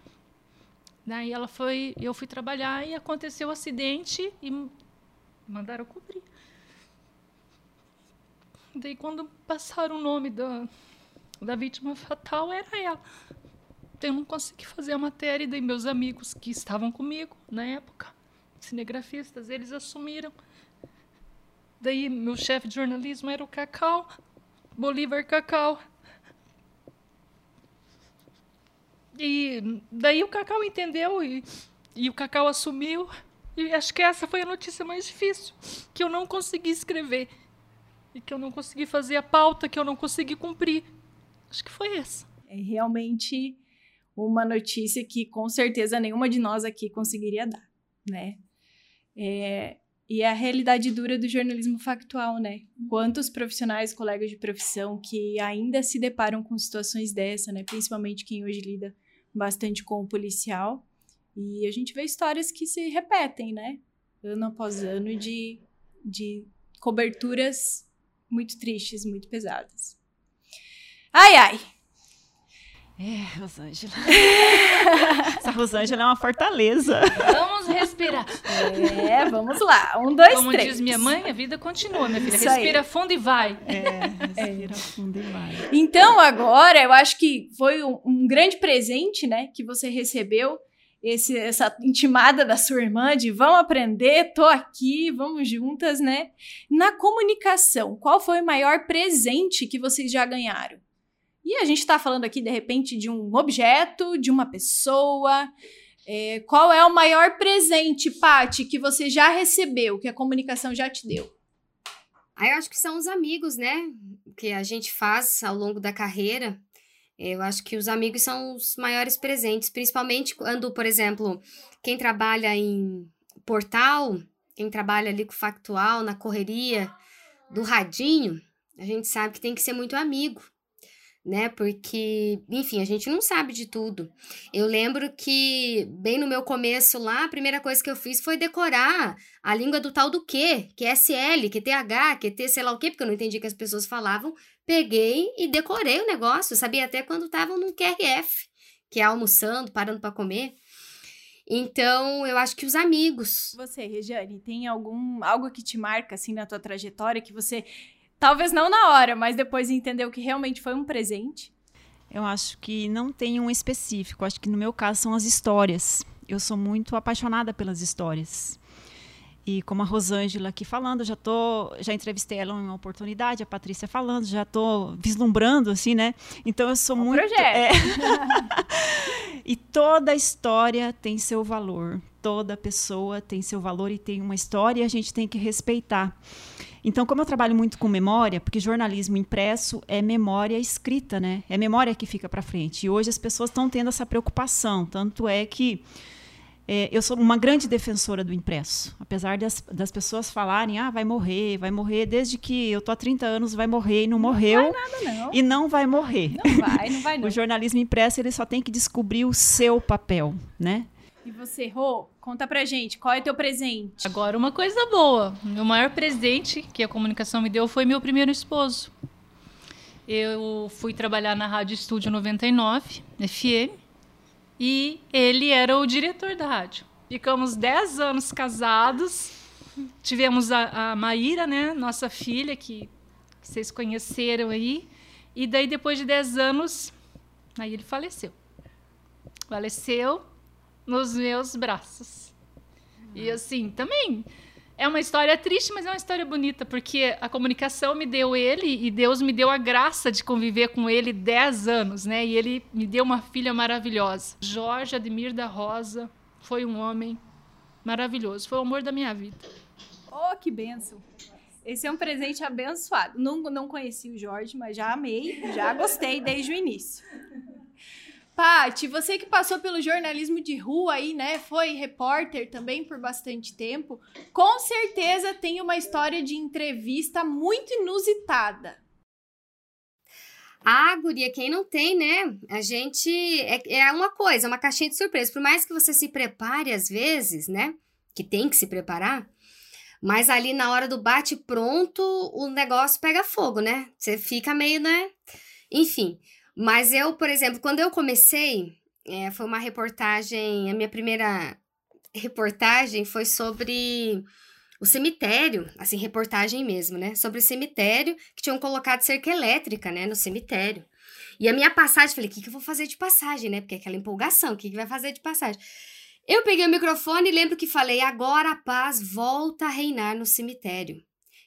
Daí ela foi, eu fui trabalhar e aconteceu o um acidente e mandaram cobrir. Daí quando passaram o nome da, da vítima fatal era ela. Eu não consegui fazer a matéria e daí meus amigos que estavam comigo na época, cinegrafistas, eles assumiram. Daí meu chefe de jornalismo era o Cacau, Bolívar Cacau. E daí o Cacau entendeu e, e o Cacau assumiu. E acho que essa foi a notícia mais difícil, que eu não consegui escrever. E que eu não consegui fazer a pauta, que eu não consegui cumprir. Acho que foi essa. É realmente uma notícia que com certeza nenhuma de nós aqui conseguiria dar, né? É, e é a realidade dura do jornalismo factual, né? Quantos profissionais, colegas de profissão que ainda se deparam com situações dessa, né? Principalmente quem hoje lida bastante com o policial. E a gente vê histórias que se repetem, né? Ano após ano de, de coberturas muito tristes, muito pesadas. Ai, ai! É, Rosângela. Essa Rosângela é uma fortaleza. Vamos respirar. É, vamos lá. Um, dois, Como três. diz minha mãe, a vida continua, minha filha. Isso aí. Respira fundo e vai. É, respira fundo e vai. Então, agora, eu acho que foi um, um grande presente, né, que você recebeu. Esse, essa intimada da sua irmã de vamos aprender, tô aqui, vamos juntas, né? Na comunicação, qual foi o maior presente que vocês já ganharam? E a gente tá falando aqui, de repente, de um objeto, de uma pessoa. É, qual é o maior presente, Pati, que você já recebeu, que a comunicação já te deu? Aí eu acho que são os amigos, né? Que a gente faz ao longo da carreira. Eu acho que os amigos são os maiores presentes, principalmente quando, por exemplo, quem trabalha em portal, quem trabalha ali com factual, na correria do radinho, a gente sabe que tem que ser muito amigo, né? Porque, enfim, a gente não sabe de tudo. Eu lembro que, bem no meu começo lá, a primeira coisa que eu fiz foi decorar a língua do tal do Q, que é SL, QTH, QT, sei lá o quê, porque eu não entendi o que as pessoas falavam. Peguei e decorei o negócio, eu sabia até quando estavam no QRF, que é almoçando, parando para comer. Então, eu acho que os amigos. Você, Regiane, tem algum algo que te marca assim na tua trajetória que você talvez não na hora, mas depois entendeu que realmente foi um presente? Eu acho que não tem um específico. Acho que no meu caso são as histórias. Eu sou muito apaixonada pelas histórias. E como a Rosângela aqui falando, já tô, já entrevistei ela em uma oportunidade, a Patrícia falando, já tô vislumbrando assim, né? Então eu sou Um muito projeto. é. E toda história tem seu valor. Toda pessoa tem seu valor e tem uma história e a gente tem que respeitar. Então, como eu trabalho muito com memória, porque jornalismo impresso é memória escrita, né? É memória que fica para frente. E hoje as pessoas estão tendo essa preocupação. Tanto é que é, eu sou uma grande defensora do impresso. Apesar das, das pessoas falarem, ah, vai morrer, vai morrer, desde que eu tô há 30 anos, vai morrer e não, morreu. Nada não. E não vai morrer. Não vai, não vai não. O jornalismo impresso ele só tem que descobrir o seu papel, né? E você, Rô, conta pra gente, qual é teu presente? Agora, uma coisa boa. Meu maior presente que a comunicação me deu foi meu primeiro esposo. Eu fui trabalhar na Rádio Estúdio 99, FM, e ele era o diretor da rádio. Ficamos 10 anos casados. Tivemos a, a Maíra, né, nossa filha, que, que vocês conheceram aí. E daí, depois de 10 anos, aí ele faleceu. Faleceu nos meus braços. E assim, também é uma história triste, mas é uma história bonita, porque a comunicação me deu ele e Deus me deu a graça de conviver com ele 10 anos, né? E ele me deu uma filha maravilhosa. Jorge Admir da Rosa foi um homem maravilhoso, foi o amor da minha vida. Oh, que benção. Esse é um presente abençoado. Não, não conheci o Jorge, mas já amei, já gostei desde o início. Pati, você que passou pelo jornalismo de rua aí, né? Foi repórter também por bastante tempo. Com certeza tem uma história de entrevista muito inusitada. Ah, guria, quem não tem, né? A gente. É, é uma coisa, uma caixinha de surpresa. Por mais que você se prepare às vezes, né? Que tem que se preparar. Mas ali na hora do bate-pronto, o negócio pega fogo, né? Você fica meio, né? Enfim. Mas eu, por exemplo, quando eu comecei, é, foi uma reportagem. A minha primeira reportagem foi sobre o cemitério, assim, reportagem mesmo, né? Sobre o cemitério, que tinham colocado cerca elétrica, né? No cemitério. E a minha passagem, falei, o que, que eu vou fazer de passagem, né? Porque é aquela empolgação, o que, que vai fazer de passagem? Eu peguei o microfone e lembro que falei, agora a paz volta a reinar no cemitério.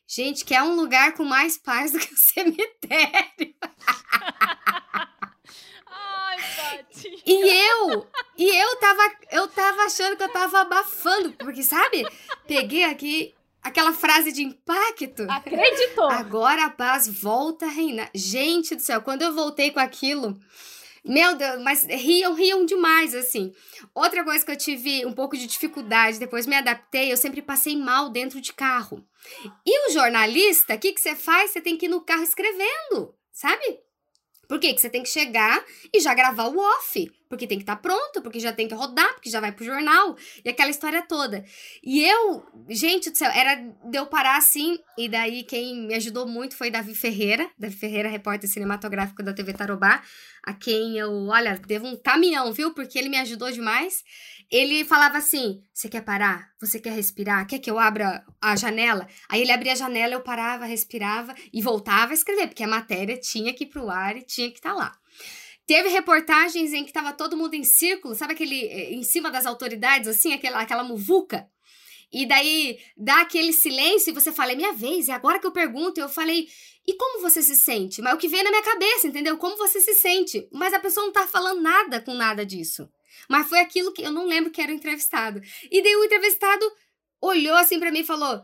Gente, que é um lugar com mais paz do que o cemitério. Ai. E eu, e eu tava, eu tava achando que eu tava abafando, porque sabe? Peguei aqui aquela frase de impacto. Acreditou? Agora a paz volta a reinar. Gente do céu, quando eu voltei com aquilo, meu Deus, mas riam, riam demais, assim. Outra coisa que eu tive um pouco de dificuldade, depois me adaptei, eu sempre passei mal dentro de carro. E o jornalista, o que, que você faz? Você tem que ir no carro escrevendo, sabe? Por quê? Que você tem que chegar e já gravar o off. Porque tem que estar tá pronto, porque já tem que rodar, porque já vai pro jornal. E aquela história toda. E eu, gente do céu, era de eu parar assim. E daí quem me ajudou muito foi Davi Ferreira. Davi Ferreira, repórter cinematográfico da TV Tarobá. A quem eu, olha, devo um caminhão, viu? Porque ele me ajudou demais. Ele falava assim: Você quer parar? Você quer respirar? Quer que eu abra a janela? Aí ele abria a janela, eu parava, respirava e voltava a escrever, porque a matéria tinha que ir pro ar e tinha que estar tá lá. Teve reportagens em que estava todo mundo em círculo, sabe aquele eh, em cima das autoridades, assim, aquela, aquela muvuca? E daí dá aquele silêncio e você fala, é minha vez, é agora que eu pergunto. Eu falei, e como você se sente? Mas o que veio na minha cabeça, entendeu? Como você se sente? Mas a pessoa não tá falando nada com nada disso. Mas foi aquilo que eu não lembro que era o entrevistado. E daí o entrevistado olhou assim para mim e falou: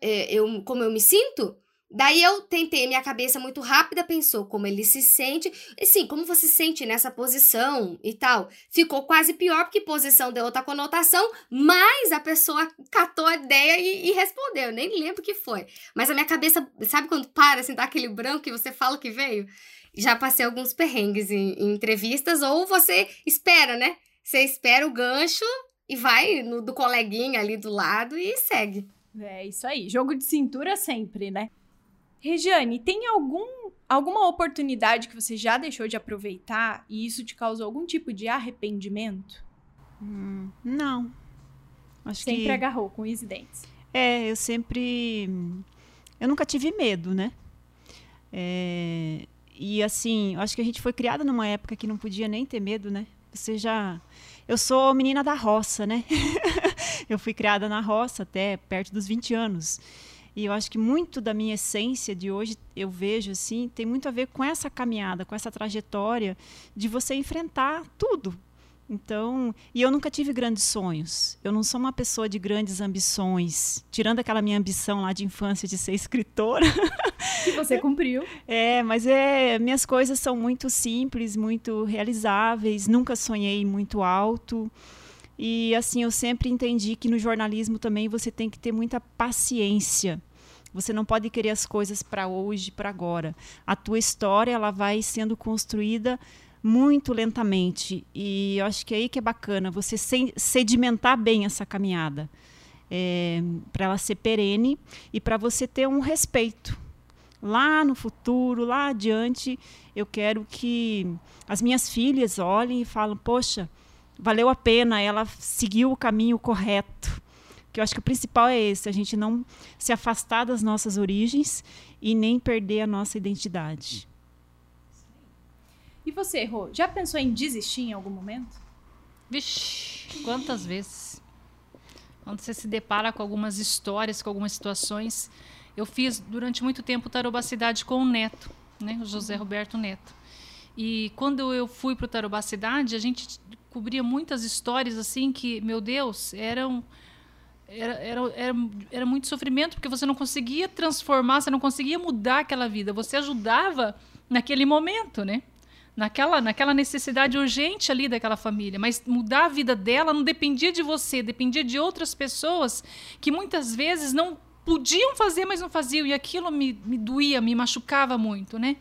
é, eu, Como eu me sinto? Daí eu tentei, minha cabeça muito rápida pensou como ele se sente. E sim, como você se sente nessa posição e tal. Ficou quase pior, porque posição deu outra conotação, mas a pessoa catou a ideia e, e respondeu. Eu nem lembro o que foi. Mas a minha cabeça, sabe quando para, assim, tá aquele branco que você fala que veio? já passei alguns perrengues em, em, entrevistas, ou você espera, né? Você espera o gancho e vai no do coleguinha ali do lado e segue. É isso aí, jogo de cintura sempre, né? Regiane, tem algum, alguma oportunidade que você já deixou de aproveitar e isso te causou algum tipo de arrependimento? Hum, não. Acho sempre que... agarrou com os dentes. É, eu sempre. Eu nunca tive medo, né? É, e assim, acho que a gente foi criada numa época que não podia nem ter medo, né? Você já. Eu sou menina da roça, né? eu fui criada na roça até perto dos 20 anos. E eu acho que muito da minha essência de hoje, eu vejo assim, tem muito a ver com essa caminhada, com essa trajetória de você enfrentar tudo, então, e eu nunca tive grandes sonhos. Eu não sou uma pessoa de grandes ambições, tirando aquela minha ambição lá de infância de ser escritora. Que você cumpriu. é, mas é, minhas coisas são muito simples, muito realizáveis. Nunca sonhei muito alto. E assim, eu sempre entendi que no jornalismo também você tem que ter muita paciência. Você não pode querer as coisas para hoje, para agora. A tua história ela vai sendo construída muito lentamente. E eu acho que é aí que é bacana você sedimentar bem essa caminhada. É, para ela ser perene e para você ter um respeito. Lá no futuro, lá adiante, eu quero que as minhas filhas olhem e falem: poxa, valeu a pena, ela seguiu o caminho correto. Que eu acho que o principal é esse: a gente não se afastar das nossas origens e nem perder a nossa identidade. E você, Rô, já pensou em desistir em algum momento? Vixe, quantas vezes? Quando você se depara com algumas histórias, com algumas situações. Eu fiz durante muito tempo Tarobacidade com o Neto, né? o José Roberto Neto. E quando eu fui para o Tarobacidade, a gente cobria muitas histórias assim que, meu Deus, eram era, era, era, era muito sofrimento, porque você não conseguia transformar, você não conseguia mudar aquela vida. Você ajudava naquele momento, né? naquela, naquela necessidade urgente ali daquela família. Mas mudar a vida dela não dependia de você, dependia de outras pessoas que muitas vezes não podiam fazer, mas não faziam. E aquilo me, me doía, me machucava muito, né?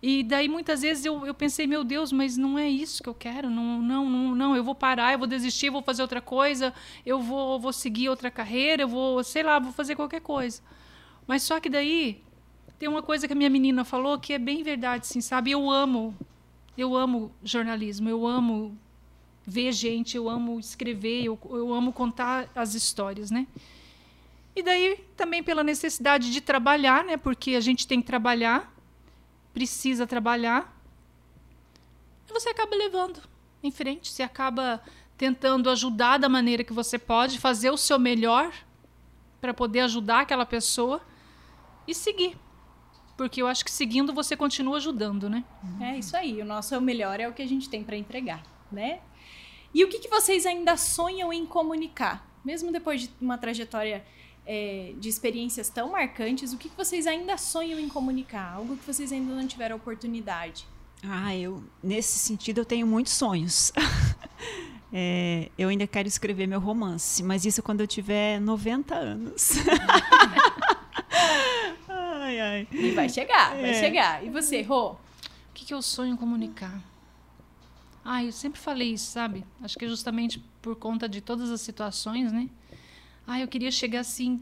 E daí muitas vezes eu, eu pensei, meu Deus, mas não é isso que eu quero. Não, não, não, não, eu vou parar, eu vou desistir, eu vou fazer outra coisa, eu vou, vou seguir outra carreira, eu vou, sei lá, vou fazer qualquer coisa. Mas só que daí tem uma coisa que a minha menina falou que é bem verdade, sim, sabe? Eu amo, eu amo jornalismo, eu amo ver gente, eu amo escrever, eu, eu amo contar as histórias, né? E daí também pela necessidade de trabalhar, né? Porque a gente tem que trabalhar, precisa trabalhar. Você acaba levando em frente, você acaba tentando ajudar da maneira que você pode, fazer o seu melhor para poder ajudar aquela pessoa e seguir. Porque eu acho que seguindo você continua ajudando, né? É isso aí. O nosso é o melhor, é o que a gente tem para entregar, né? E o que, que vocês ainda sonham em comunicar? Mesmo depois de uma trajetória é, de experiências tão marcantes, o que, que vocês ainda sonham em comunicar? Algo que vocês ainda não tiveram oportunidade? Ah, eu nesse sentido eu tenho muitos sonhos. é, eu ainda quero escrever meu romance, mas isso quando eu tiver 90 anos. ai, ai. E vai chegar, vai é. chegar. E você, Rô? O que, que eu sonho comunicar? Ah, eu sempre falei isso, sabe? Acho que é justamente por conta de todas as situações, né? Ah, eu queria chegar assim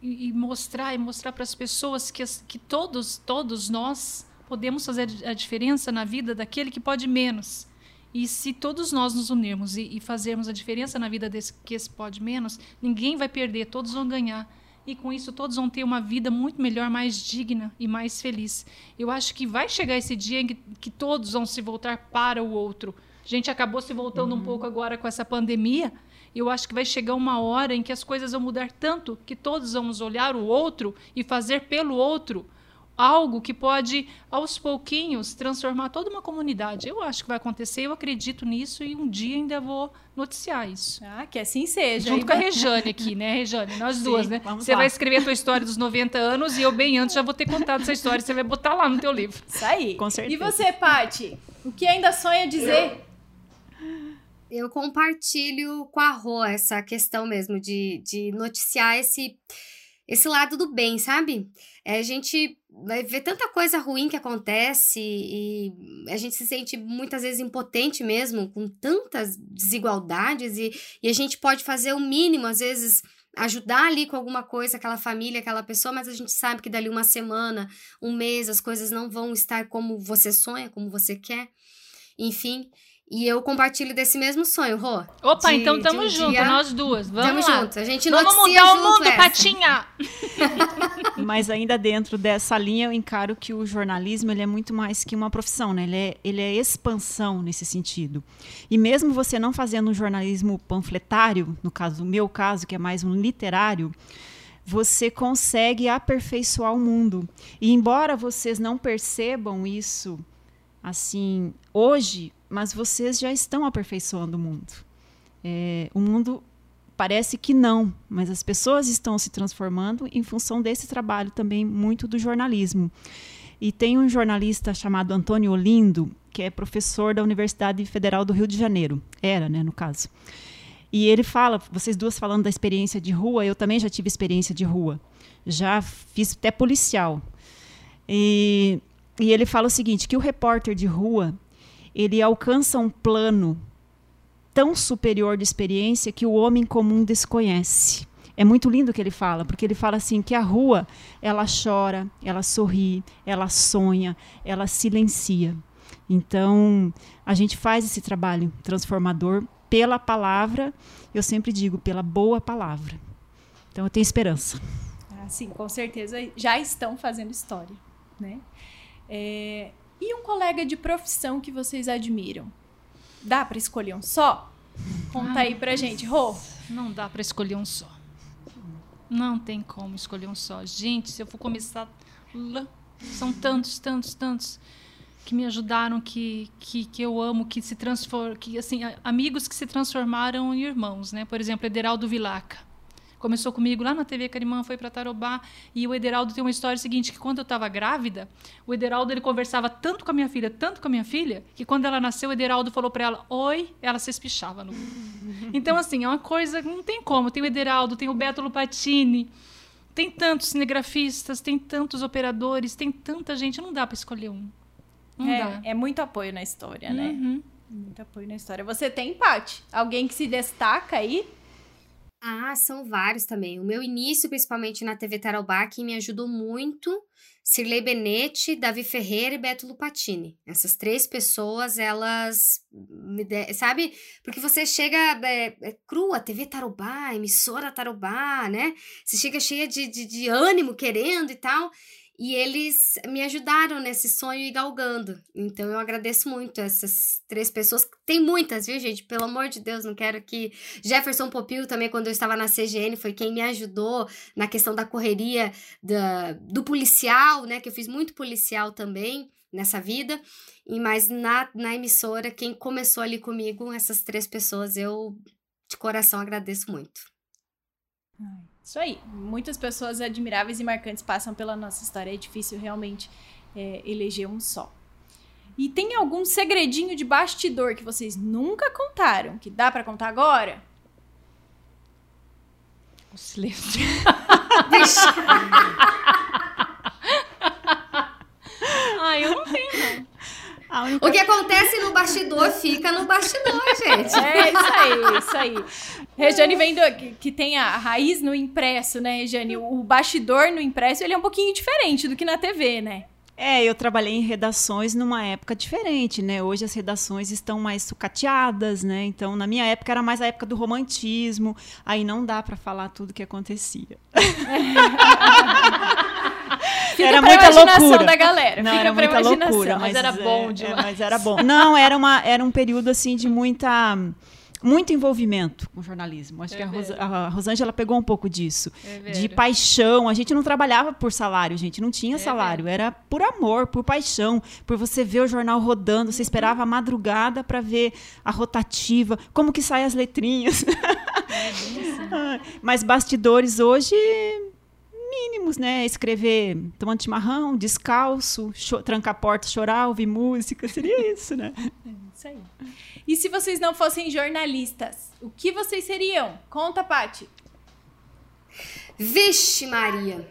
e, e mostrar e mostrar para as pessoas que, que todos, todos nós podemos fazer a diferença na vida daquele que pode menos. E se todos nós nos unirmos e, e fazermos a diferença na vida desse que esse pode menos, ninguém vai perder, todos vão ganhar e com isso todos vão ter uma vida muito melhor, mais digna e mais feliz. Eu acho que vai chegar esse dia em que, que todos vão se voltar para o outro. A gente acabou se voltando uhum. um pouco agora com essa pandemia. Eu acho que vai chegar uma hora em que as coisas vão mudar tanto que todos vamos olhar o outro e fazer pelo outro algo que pode, aos pouquinhos, transformar toda uma comunidade. Eu acho que vai acontecer, eu acredito nisso e um dia ainda vou noticiar isso. Ah, que assim seja. Junto com a Rejane aqui, né, Rejane? Nós Sim, duas, né? Você vai escrever a tua história dos 90 anos e eu, bem antes, já vou ter contado essa história. Você vai botar lá no teu livro. Isso aí. Com certeza. E você, Pati? O que ainda sonha dizer? Eu compartilho com a Rô essa questão mesmo de, de noticiar esse esse lado do bem, sabe? É, a gente vai ver tanta coisa ruim que acontece e a gente se sente muitas vezes impotente mesmo, com tantas desigualdades, e, e a gente pode fazer o mínimo, às vezes ajudar ali com alguma coisa aquela família, aquela pessoa, mas a gente sabe que dali uma semana, um mês, as coisas não vão estar como você sonha, como você quer. Enfim, e eu compartilho desse mesmo sonho, Rô. Opa, de, então tamo junto, dia. nós duas. Vamos tamo lá. junto. A gente Vamos mudar o mundo, essa. Patinha! Mas ainda dentro dessa linha, eu encaro que o jornalismo ele é muito mais que uma profissão, né? Ele é, ele é expansão nesse sentido. E mesmo você não fazendo um jornalismo panfletário, no caso do meu caso, que é mais um literário, você consegue aperfeiçoar o mundo. E embora vocês não percebam isso assim hoje, mas vocês já estão aperfeiçoando o mundo. É, o mundo parece que não, mas as pessoas estão se transformando em função desse trabalho também muito do jornalismo. E tem um jornalista chamado Antônio Olindo, que é professor da Universidade Federal do Rio de Janeiro. Era, né, no caso. E ele fala, vocês duas falando da experiência de rua, eu também já tive experiência de rua. Já fiz até policial. E, e ele fala o seguinte, que o repórter de rua, ele alcança um plano tão superior de experiência que o homem comum desconhece. É muito lindo o que ele fala, porque ele fala assim que a rua, ela chora, ela sorri, ela sonha, ela silencia. Então, a gente faz esse trabalho transformador pela palavra, eu sempre digo, pela boa palavra. Então, eu tenho esperança. Ah, sim, com certeza já estão fazendo história, né? É, e um colega de profissão que vocês admiram? Dá para escolher um só? Conta aí pra gente, Rô. Não dá para escolher um só. Não tem como escolher um só. Gente, se eu for começar. São tantos, tantos, tantos que me ajudaram, que, que, que eu amo, que se transformam, que assim, amigos que se transformaram em irmãos, né? Por exemplo, Ederaldo Vilaca começou comigo lá na TV Carimã, foi para Tarobá, e o Ederaldo tem uma história seguinte, que quando eu estava grávida, o Ederaldo ele conversava tanto com a minha filha, tanto com a minha filha, que quando ela nasceu, o Ederaldo falou para ela, oi, ela se espichava. No... então, assim, é uma coisa, não tem como, tem o Ederaldo, tem o Beto Lupatini, tem tantos cinegrafistas, tem tantos operadores, tem tanta gente, não dá para escolher um. Não é, dá. é muito apoio na história, né? Uhum. Muito apoio na história. Você tem, Paty? Alguém que se destaca aí? Ah, são vários também. O meu início, principalmente na TV Tarobá, que me ajudou muito, Cirlei Benetti, Davi Ferreira e Beto Lupatini. Essas três pessoas, elas, de... sabe? Porque você chega é, é crua, TV Tarobá, emissora Tarobá, né? Você chega cheia de, de, de ânimo, querendo e tal. E eles me ajudaram nesse sonho e galgando. Então eu agradeço muito essas três pessoas. Tem muitas, viu, gente? Pelo amor de Deus, não quero que. Jefferson Popil também, quando eu estava na CGN, foi quem me ajudou na questão da correria da, do policial, né? Que eu fiz muito policial também nessa vida. E mas na, na emissora, quem começou ali comigo, essas três pessoas, eu de coração agradeço muito. Ai. Isso aí. Muitas pessoas admiráveis e marcantes passam pela nossa história. É difícil realmente é, eleger um só. E tem algum segredinho de bastidor que vocês nunca contaram, que dá para contar agora? O silêncio. Ah, eu não tenho, não. Única... O que acontece no bastidor fica no bastidor, gente. É isso aí, isso aí. Rejane vem do, que, que, tem a raiz no impresso, né, Rejane? O, o bastidor no impresso ele é um pouquinho diferente do que na TV, né? É, eu trabalhei em redações numa época diferente, né? Hoje as redações estão mais sucateadas, né? Então, na minha época era mais a época do romantismo, aí não dá para falar tudo que acontecia. Fica era muita loucura da galera. Não, Fica era muita loucura, mas, mas era bom é, demais. É, mas era bom. Não, era uma era um período assim de muita muito envolvimento com jornalismo. Acho é que a, Ros a, Rosângela pegou um pouco disso. É de paixão. A gente não trabalhava por salário, gente. Não tinha é salário. Era por amor, por paixão. Por você ver o jornal rodando. Você esperava a madrugada para ver a rotativa. Como que saem as letrinhas. É. Mas bastidores hoje mínimos, né? Escrever tomando chimarrão, descalço, trancar a porta, chorar, ouvir música, seria isso, né? É isso aí. E se vocês não fossem jornalistas, o que vocês seriam? Conta, Pati. Vixe, Maria.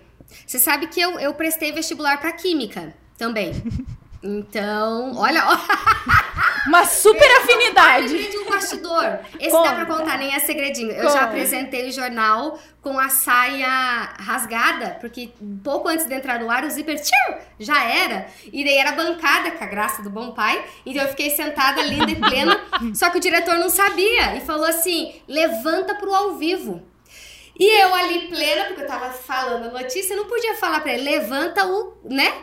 Você sabe que eu, eu prestei vestibular para química também. Então, olha. Uma super afinidade. de um bastidor. Esse Conta. dá pra contar, nem é segredinho. Eu Conta. já apresentei o jornal com a saia rasgada, porque pouco antes de entrar no ar, o zíper tchau, já era. E daí era bancada, com a graça do bom pai. Então eu fiquei sentada, linda e plena. só que o diretor não sabia e falou assim: levanta pro ao vivo. E eu ali plena, porque eu tava falando a notícia, não podia falar pra ele, levanta o, né?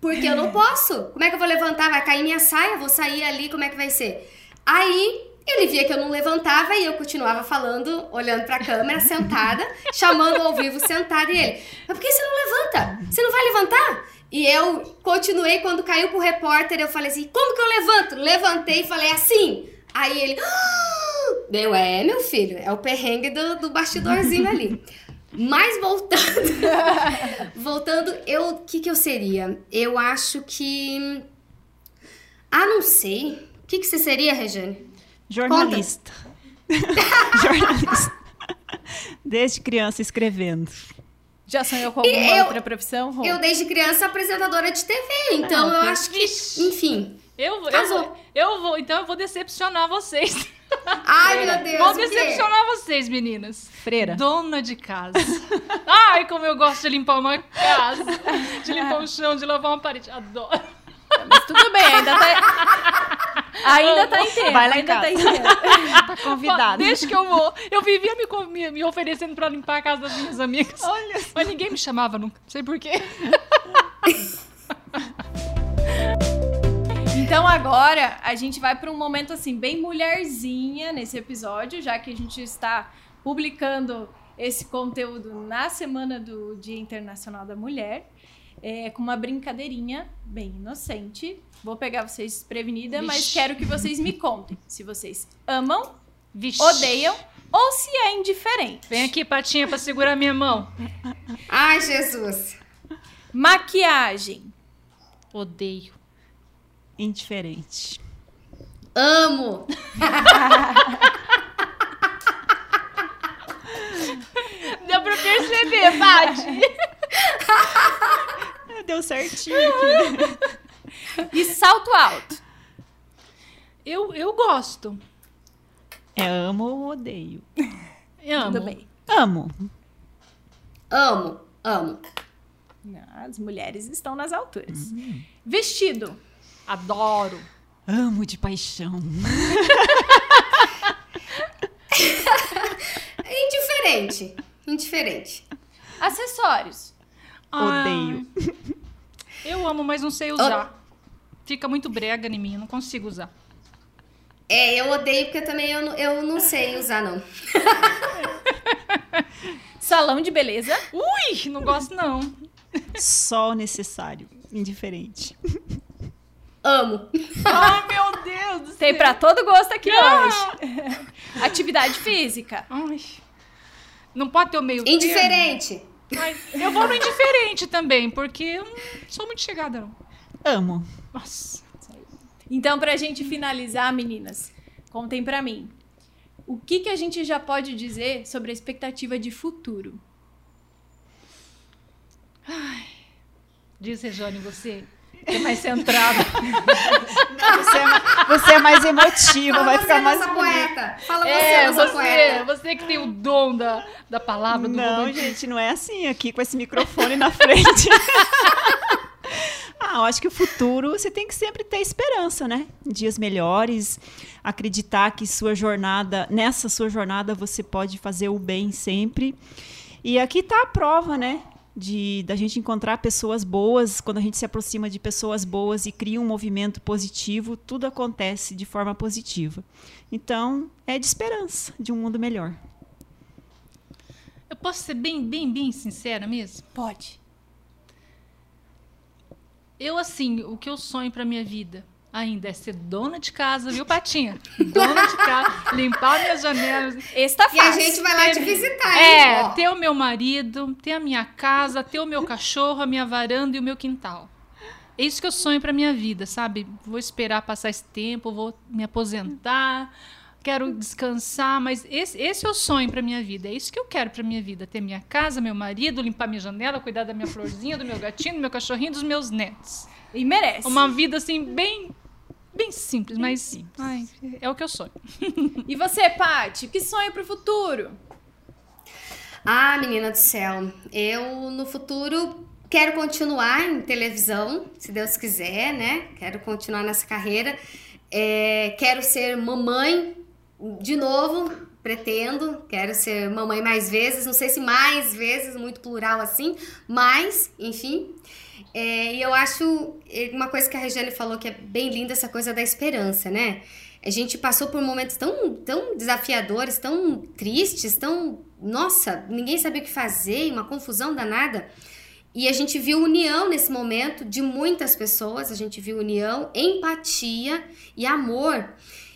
Porque eu não posso. Como é que eu vou levantar? Vai cair minha saia, vou sair ali, como é que vai ser? Aí ele via que eu não levantava e eu continuava falando, olhando pra câmera, sentada, chamando ao vivo sentada e ele, mas por que você não levanta? Você não vai levantar? E eu continuei, quando caiu pro repórter, eu falei assim, como que eu levanto? Levantei e falei assim. Aí ele, ah! deu, é, meu filho, é o perrengue do, do bastidorzinho ali. Mas voltando, voltando, eu, o que que eu seria? Eu acho que, ah, não sei. O que que você seria, Regiane? Jornalista. Jornalista. Desde criança escrevendo. Já sonhou com alguma eu, outra profissão? Rô? Eu, desde criança, apresentadora de TV. Então, ah, eu acho que, enfim. Eu, eu, vou, eu vou, então eu vou decepcionar vocês. Ai, meu Deus. Vou decepcionar vocês, meninas. Freira. Dona de casa. Ai, como eu gosto de limpar uma casa. De limpar o chão, de lavar uma parede. Adoro. Mas tudo bem, ainda tá. Ainda tá inteiro. Vai lá ainda tá inteiro. tá convidado. Deixa que eu vou. Eu vivia me, me, me, oferecendo pra limpar a casa das minhas amigas. Olha. Mas ninguém me chamava nunca. Não sei porquê. Então agora a gente vai para um momento assim bem mulherzinha nesse episódio, já que a gente está publicando esse conteúdo na semana do Dia Internacional da Mulher, é, com uma brincadeirinha bem inocente. Vou pegar vocês desprevenida, mas quero que vocês me contem se vocês amam, Vixe. odeiam ou se é indiferente. Vem aqui, patinha, para segurar minha mão. Ai, Jesus. Maquiagem. Odeio indiferente. Amo! Deu pra perceber, Paty. Deu certinho aqui. E salto alto? Eu, eu gosto. É amo ou odeio? amo. Tudo bem. Amo. Amo, amo. As mulheres estão nas alturas. Uhum. Vestido. Adoro. Amo de paixão. Indiferente. Indiferente. Acessórios. Odeio. Eu amo, mas não sei usar. Fica muito brega em mim, eu não consigo usar. É, eu odeio porque também eu, eu não sei usar, não. Salão de beleza. Ui, não gosto não. Só o necessário, indiferente. Amo. Ai, meu Deus do céu. Tem pra todo gosto aqui ah! hoje. Atividade física. Ai. Não pode ter o meio Indiferente. Ai, eu vou no indiferente também, porque eu não sou muito chegada, não. Amo. Nossa. Então, pra gente finalizar, meninas, contem pra mim. O que, que a gente já pode dizer sobre a expectativa de futuro? Ai. Diz, Rejane, você. É mais centrado. você, é mais, você é mais emotiva, Fala vai você, ficar mais. poeta. Fala você, É, você, poeta. você que tem o dom da, da palavra, do Não, romantismo. gente, não é assim aqui com esse microfone na frente. ah, eu acho que o futuro você tem que sempre ter esperança, né? Dias melhores, acreditar que sua jornada, nessa sua jornada você pode fazer o bem sempre. E aqui está a prova, né? De da gente encontrar pessoas boas, quando a gente se aproxima de pessoas boas e cria um movimento positivo, tudo acontece de forma positiva. Então, é de esperança de um mundo melhor. Eu posso ser bem, bem, bem sincera mesmo? Pode. Eu, assim, o que eu sonho pra minha vida ainda é ser dona de casa, viu, Patinha? Dona de casa, limpar minhas janelas. Esse tá E a fácil. gente vai lá te visitar, hein? É, ter o meu marido, ter a minha casa, ter o meu cachorro, a minha varanda e o meu quintal. É isso que eu sonho pra minha vida, sabe? Vou esperar passar esse tempo, vou me aposentar, quero descansar, mas esse, esse é o sonho pra minha vida. É isso que eu quero pra minha vida: ter minha casa, meu marido, limpar minha janela, cuidar da minha florzinha, do meu gatinho, do meu cachorrinho, dos meus netos. E merece. Uma vida assim bem bem simples, mas ai, é o que eu sonho. E você, Paty, que sonha pro futuro? Ah, menina do céu, eu no futuro quero continuar em televisão, se Deus quiser, né? Quero continuar nessa carreira. É, quero ser mamãe de novo, pretendo. Quero ser mamãe mais vezes, não sei se mais vezes, muito plural assim, mas, enfim. É, e eu acho é, uma coisa que a Regiane falou que é bem linda, essa coisa da esperança, né? A gente passou por momentos tão, tão desafiadores, tão tristes, tão. Nossa, ninguém sabia o que fazer, uma confusão danada. E a gente viu união nesse momento de muitas pessoas, a gente viu união, empatia e amor.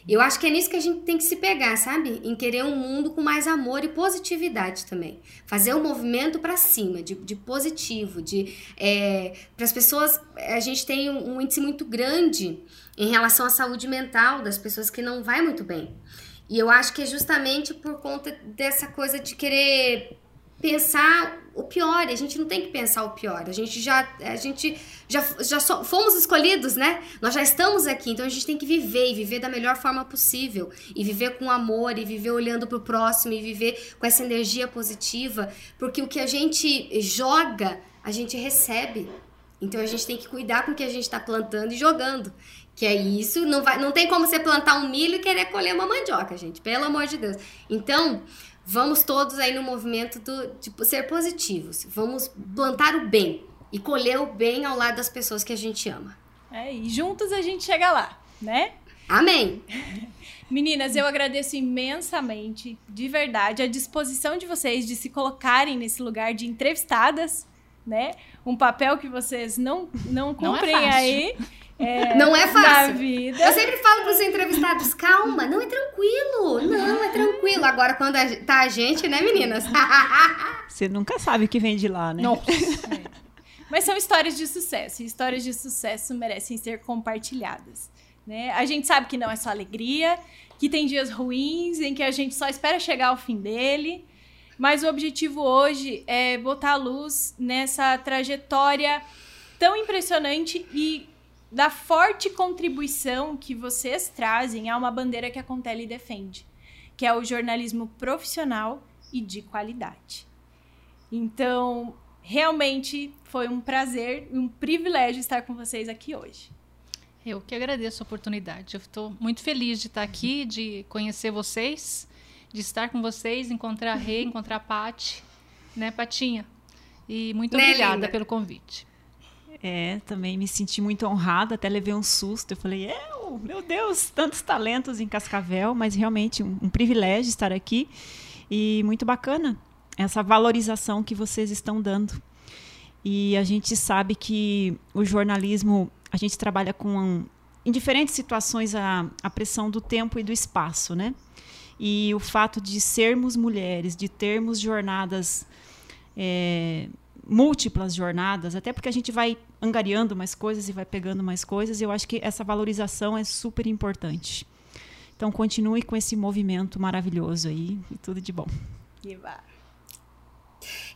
Eu acho que é nisso que a gente tem que se pegar, sabe? Em querer um mundo com mais amor e positividade também. Fazer um movimento para cima, de, de positivo, de é, para as pessoas. A gente tem um, um índice muito grande em relação à saúde mental das pessoas que não vai muito bem. E eu acho que é justamente por conta dessa coisa de querer pensar o pior. A gente não tem que pensar o pior. A gente já, a gente já, já so- fomos escolhidos, né? Nós já estamos aqui, então a gente tem que viver e viver da melhor forma possível e viver com amor e viver olhando para o próximo e viver com essa energia positiva, porque o que a gente joga, a gente recebe. Então a gente tem que cuidar com o que a gente está plantando e jogando. Que é isso, não, vai, não tem como você plantar um milho e querer colher uma mandioca, gente, pelo amor de Deus. Então, vamos todos aí no movimento do, de ser positivos. Vamos plantar o bem e colher o bem ao lado das pessoas que a gente ama. É, e juntos a gente chega lá, né? Amém! Meninas, eu agradeço imensamente, de verdade, a disposição de vocês de se colocarem nesse lugar de entrevistadas, né? Um papel que vocês não, não Não é cumprem aí. é, Não é Na fácil. vida. Eu sempre falo para os entrevistados, calma, não é tranquilo, não é tranquilo. Agora, quando a- tá a gente, né, meninas? Você nunca sabe o que vem de lá, né? Nossa. Mas são histórias de sucesso. E histórias de sucesso merecem ser compartilhadas. Né? A gente sabe que não é só alegria, que tem dias ruins em que a gente só espera chegar ao fim dele. Mas o objetivo hoje é botar a luz nessa trajetória tão impressionante e da forte contribuição que vocês trazem a uma bandeira que a Contele defende, que é o jornalismo profissional e de qualidade. Então, realmente foi um prazer e um privilégio estar com vocês aqui hoje. Eu que agradeço a oportunidade. Eu estou muito feliz de estar aqui, de conhecer vocês, de estar com vocês, encontrar a Rê, encontrar a Pati, né, Patinha? E muito Né, obrigada linda? pelo convite. É, também me senti muito honrada, até levei um susto. Eu falei, eu, meu Deus, tantos talentos em Cascavel, mas realmente um, um privilégio estar aqui e muito bacana essa valorização que vocês estão dando. E a gente sabe que o jornalismo, a gente trabalha com, em diferentes situações, a, a pressão do tempo e do espaço, né? E o fato de sermos mulheres, de termos jornadas é, múltiplas jornadas, até porque a gente vai angariando mais coisas e vai pegando mais coisas, eu acho que essa valorização é super importante. Então continue com esse movimento maravilhoso aí e tudo de bom. Viva!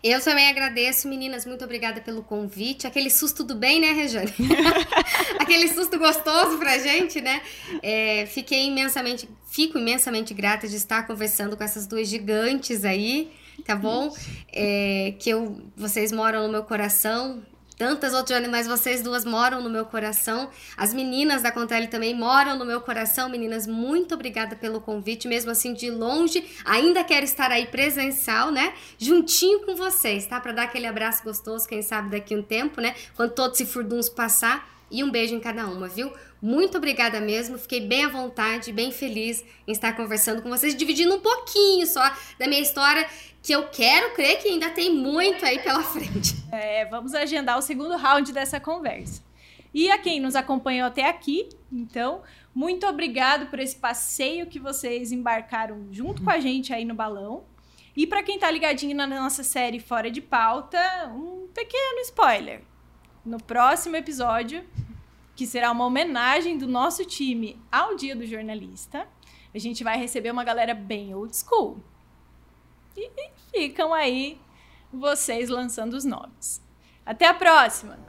Eu também agradeço, meninas. Muito obrigada pelo convite. Aquele susto do bem, né, Rejane? Aquele susto gostoso pra gente, né? É, fiquei imensamente, fico imensamente grata de estar conversando com essas duas gigantes aí, tá bom? É, que eu, vocês moram no meu coração tantas outras, mas vocês duas moram no meu coração. As meninas da Contele também moram no meu coração. Meninas, muito obrigada pelo convite, mesmo assim de longe. Ainda quero estar aí presencial, né? Juntinho com vocês, tá? Para dar aquele abraço gostoso, quem sabe daqui um tempo, né? Quando todos se furduns passar. E um beijo em cada uma, viu? Muito obrigada mesmo, fiquei bem à vontade, bem feliz em estar conversando com vocês, dividindo um pouquinho só da minha história que eu quero crer que ainda tem muito aí pela frente. É, vamos agendar o segundo round dessa conversa. E a quem nos acompanhou até aqui, então, muito obrigado por esse passeio que vocês embarcaram junto com a gente aí no balão. E para quem tá ligadinho na nossa série Fora de Pauta, um pequeno spoiler. No próximo episódio, que será uma homenagem do nosso time ao Dia do Jornalista, a gente vai receber uma galera bem old school. E ficam aí vocês lançando os nomes. Até a próxima!